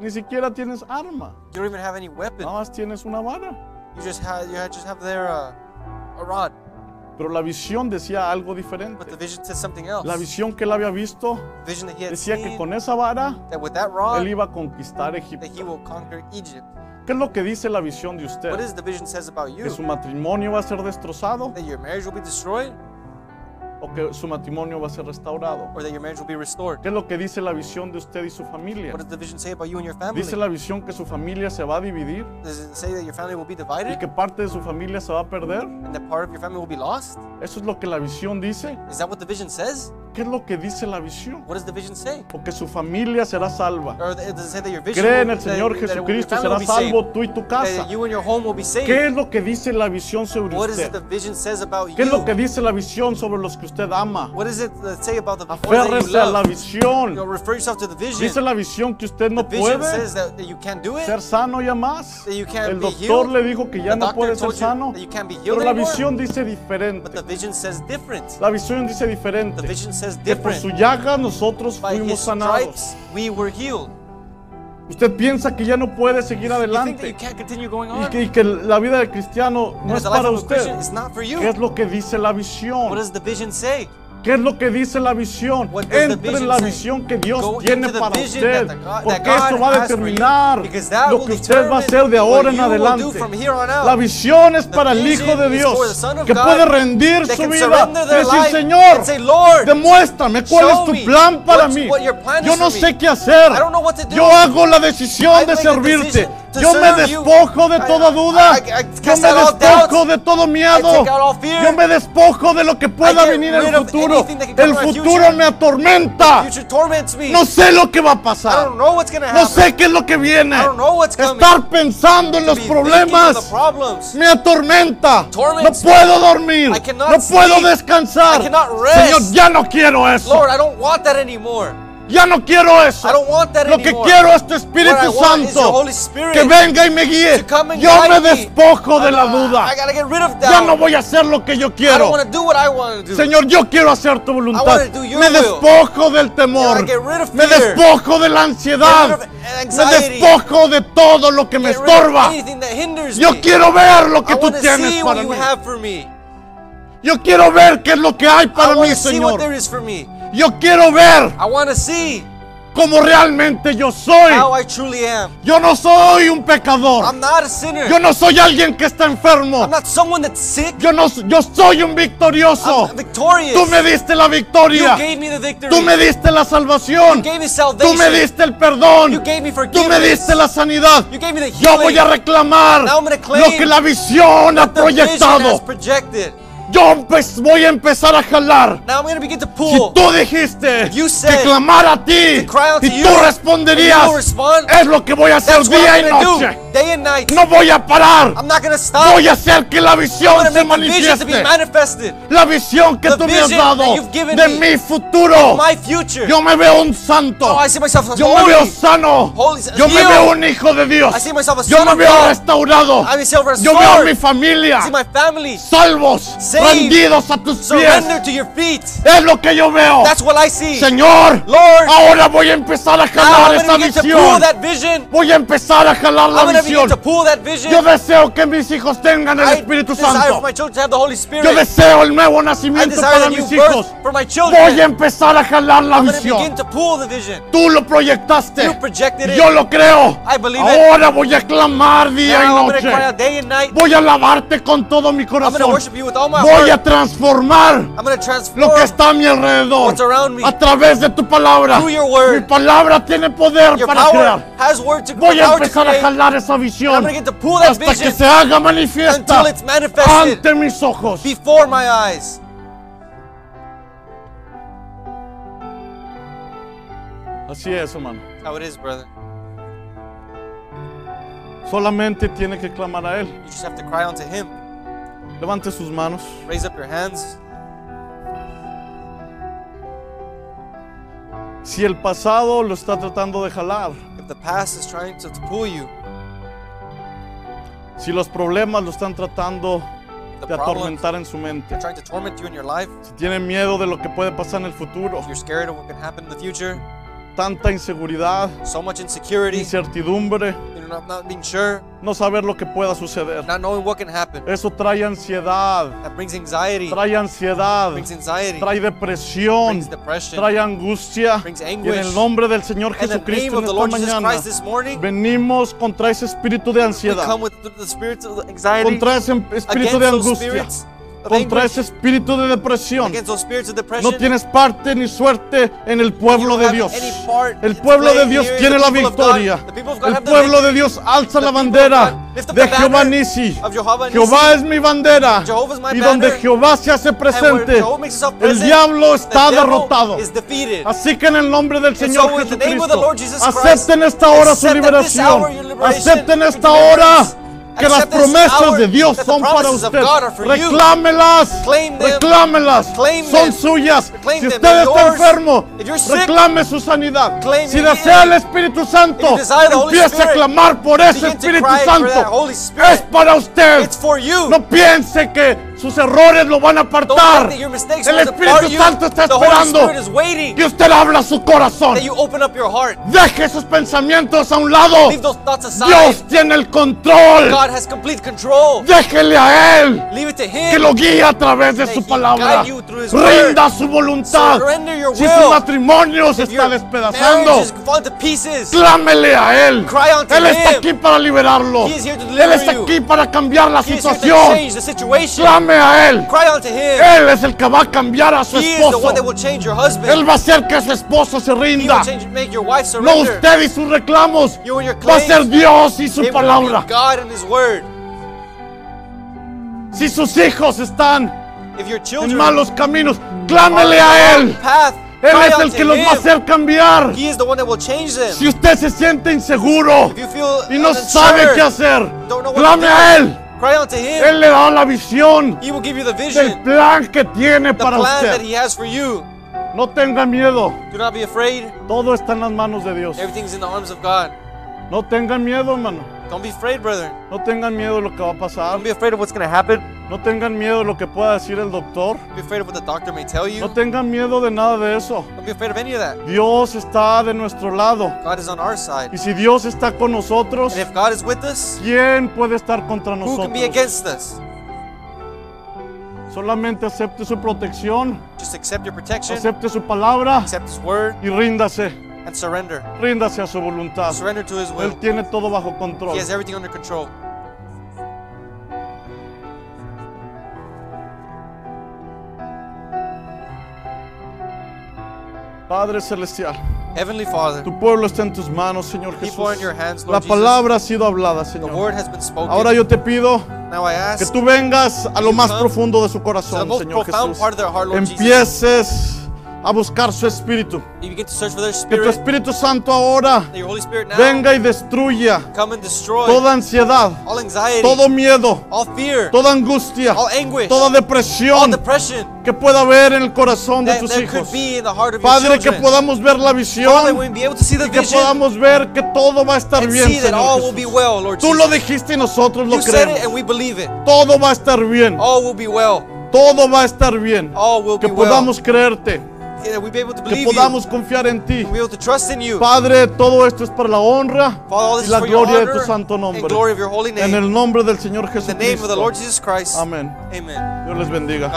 Ni siquiera tienes arma, You don't even have any weapon. nada más tienes una vara. You just have you just have their uh, a rod. Pero la visión decía algo But the diferente. vision says something else. La visión que él había visto The vision that he had decía que seen con esa vara that with that rod él iba a conquistar that Egipto. he will conquer Egypt. ¿Qué es lo que dice la visión de What usted? is the vision says about you? ¿Que su matrimonio va a ser destrozado That your marriage will be destroyed o que su matrimonio va a ser restaurado? or that your marriage will be restored? ¿Qué es lo que dice la visión de usted y su familia? What does the vision say about you and your family? Dice la visión que su familia se va a dividir Does it say that your family will be y divided que parte de su familia se va a perder. and that part of your family will be lost? Eso es lo que la visión dice. Is that what the vision says? ¿Qué es lo que dice la visión? What does the vision say? Porque su familia será salva. Or does it say that your vision Cree en el Señor Jesucristo, será salvo tú y tu casa. that you and your home will be saved? ¿Qué es lo que dice la visión sobre What is it usted? the vision says about ¿Qué es lo que you? dice la visión sobre los que usted ama? What does it say about the people that you Aférrese a la love? You know, visión. refer yourself to the vision. Dice la visión que usted The no vision puede says that, that you can't do it. ser sano ya más. That you can't El be doctor healed. le dijo que ya The no puede ser you sano. that you can't be healed Pero la anymore. visión dice But diferente. the vision says different. La visión dice The diferente. vision says Que por su llaga nosotros By fuimos his sanados. stripes we were healed. Usted piensa que ya no puede seguir adelante. Y que, y que la vida del cristiano no And es para usted. is. ¿Qué es lo que dice la visión? ¿Qué es lo que dice la visión? Entre en la visión que Dios Go tiene para usted. Porque eso va a determinar lo que usted va a hacer de ahora en adelante. La visión es para el Hijo de Dios que puede rendir su vida y decir, Señor, demuéstrame cuál es tu plan para mí. Yo no sé qué hacer. Yo hago la decisión de servirte. Yo me despojo de I- toda duda. Yo me despojo de todo miedo. Yo me despojo de lo que pueda venir en el futuro. El futuro me atormenta. No sé lo que va a pasar. No sé qué es lo que viene. Estar pensando en los problemas me atormenta. No puedo dormir. No puedo descansar. Señor, ya no quiero eso. Ya no quiero eso. Lo que quiero es tu Espíritu Santo que venga y me guíe. Yo me despojo de la I- duda. Ya no voy a hacer lo que yo quiero. Señor, yo quiero hacer tu voluntad. Me despojo del temor. Me despojo de la ansiedad. Me despojo de todo lo que me estorba. Yo quiero ver lo que tú tienes para mí. Yo quiero ver qué es lo que hay para mí, Señor. Yo quiero ver I want to see cómo realmente yo soy. how I truly am. Yo no soy un pecador. I'm not a sinner. Yo no soy alguien que está enfermo. I'm not someone that's sick. Yo no yo soy un victorioso. I'm victorious. Tú me diste la you victoria. gave me the victory. Tú me diste la you salvación. gave me Tú salvation. me diste el perdón. You gave me Tú forgiveness. me diste la sanidad. You gave me the Yo healing. voy a reclamar Now I'm gonna claim lo que la visión ha proyectado. Yo voy a empezar a jalar. Now I'm to begin to Si pull. tú dijiste you que said clamar a ti y tú you, responderías, respond. es lo que voy a hacer día y noche. Day and night. No voy a parar. I'm not to stop. Voy a hacer que la visión se manifieste. La visión que The tú me has dado de me mi futuro. My future. Yo me veo un santo. oh, I see myself as Yo me holy. veo sano. Holy- Yo me veo un hijo de Dios. I see myself as Yo me veo restaurado. I myself Yo veo a mi familia I see my family salvos, Saved. Rendidos a tus pies. Es lo que yo veo. That's what I see. Señor, Lord, ahora voy a empezar a jalar esa visión. Voy a empezar a jalar la visión. Yo deseo que mis hijos tengan el I Espíritu Santo. Yo deseo el nuevo nacimiento para mis hijos. Voy a empezar a jalar la I'm visión. Tú lo proyectaste. You projected it. Yo lo creo. I believe it. Ahora voy a clamar día Now y noche. Voy a alabarte con todo mi corazón. Voy a transformar I'm going to transform lo que está a mi alrededor a través de tu palabra. Mi palabra tiene poder Your para crear. Voy a empezar a jalar esa visión hasta que se haga manifiesta ante mis ojos. before my eyes. Así es, hermano. That's how it is, brother. Solamente tiene que clamar a Él. You just have to cry unto Him. Levante sus manos. Raise up your hands. Si el pasado lo está tratando de jalar, If the past is trying to, to pull you, si los problemas lo están tratando the de problems atormentar en su mente, trying to torment you in your life, si tiene miedo de lo que puede pasar en el futuro, if you're scared of what can happen in the future, tanta inseguridad, so much insecurity, incertidumbre, you know, not, not being sure, no saber lo que pueda suceder. not knowing what can happen, Eso trae ansiedad, that brings anxiety, trae ansiedad, brings anxiety, trae depresión, brings depression. trae angustia. brings Y en anguish. el nombre del Señor Jesucristo en esta Lord mañana, this morning, venimos contra ese espíritu de we ansiedad, come with the, spirit of anxiety, contra ese espíritu against de angustia, spirits contra ese espíritu de depresión. No tienes parte ni suerte en el pueblo de Dios. El pueblo de Dios tiene la victoria. El pueblo de Dios alza la bandera de Jehová Nisi. Jehová es mi bandera. Y donde. Jehová se hace presente, el diablo está derrotado. Así que en el nombre del Señor Jesucristo, acepten esta hora su liberación. Acepten esta hora. Que las promesas de Dios son para usted. Reclámelas. Reclámelas. Son suyas. Si usted está enfermo, reclame su sanidad. Si desea el. Espíritu Santo, empiece a clamar por ese Espíritu Santo. Es para usted. No piense que sus errores lo van a apartar. El Espíritu. Santo está esperando que usted abra su corazón. Deje sus pensamientos a un lado. Dios tiene el control. Déjele a Él que lo guíe a través de su palabra. Rinda su voluntad. Si su matrimonio se está despedazando, clámele a Él. Él está aquí para liberarlo. Él está aquí para cambiar la situación. situation. Clame a Él. Él es el que va a cambiar a su esposo. Él va a hacer que su esposo se rinda. No usted y sus reclamos. You and your Va a ser. Dios y su palabra. Si sus hijos están en malos caminos, clámele a Él. Él es el que los va a hacer cambiar. He is the one that will change them. Si usted se siente inseguro y no sabe qué hacer, clame a Él. Cry unto Him. Él le da la visión He will give you the del vision, plan que tiene the para plan that usted. He has for you. No tenga miedo. Do not be afraid. Todo está en las manos de Dios. Everything's in the arms of God. No tengan miedo, hermano. Don't be afraid, brother. No tengan miedo de lo que va a pasar. Don't be afraid of what's going to happen. No tengan miedo de lo que pueda decir el doctor. Don't be afraid of what the doctor may tell you. No tengan miedo de nada de eso. Don't be afraid of any of that. Dios está de nuestro lado. God is on our side. Y si Dios está con nosotros, And if God is with us, ¿quién puede estar contra who can be nosotros? against us? Solamente acepte su protección, Just accept your protection, acepte su palabra accept His word, y ríndase. and surrender. Ríndase a su voluntad. Surrender to His Él will. tiene todo bajo control. He has everything under control. Padre Celestial, Heavenly Father, tu pueblo está en tus manos, Señor are in Jesús. your hands, La Lord Jesus. palabra ha sido hablada, The Señor. word has been spoken. Ahora yo te pido now I que ask tú vengas a lo You más profundo de su the corazón, Señor Jesús. heart, Lord Jesus. Empieces a buscar su espíritu. Their Que tu spirit. Espíritu Santo ahora Spirit now venga y destruya toda ansiedad, all anxiety, todo miedo, fear, toda angustia, anguish, toda depresión que pueda haber en el corazón de that tus there hijos. Padre, que podamos ver la Father, visión the y que podamos ver que todo va a estar bien, well, Lord Tú lo dijiste y nosotros lo You said it and creemos. we believe it. Todo va a estar bien. All will be well. Todo va a estar bien. All will Que be well. podamos creerte. Yeah, we be able to Que podamos confiar en ti. Padre, todo esto es para la honra y la gloria de tu santo nombre. En el nombre del Señor Jesucristo. Amén. Amen. Dios les bendiga.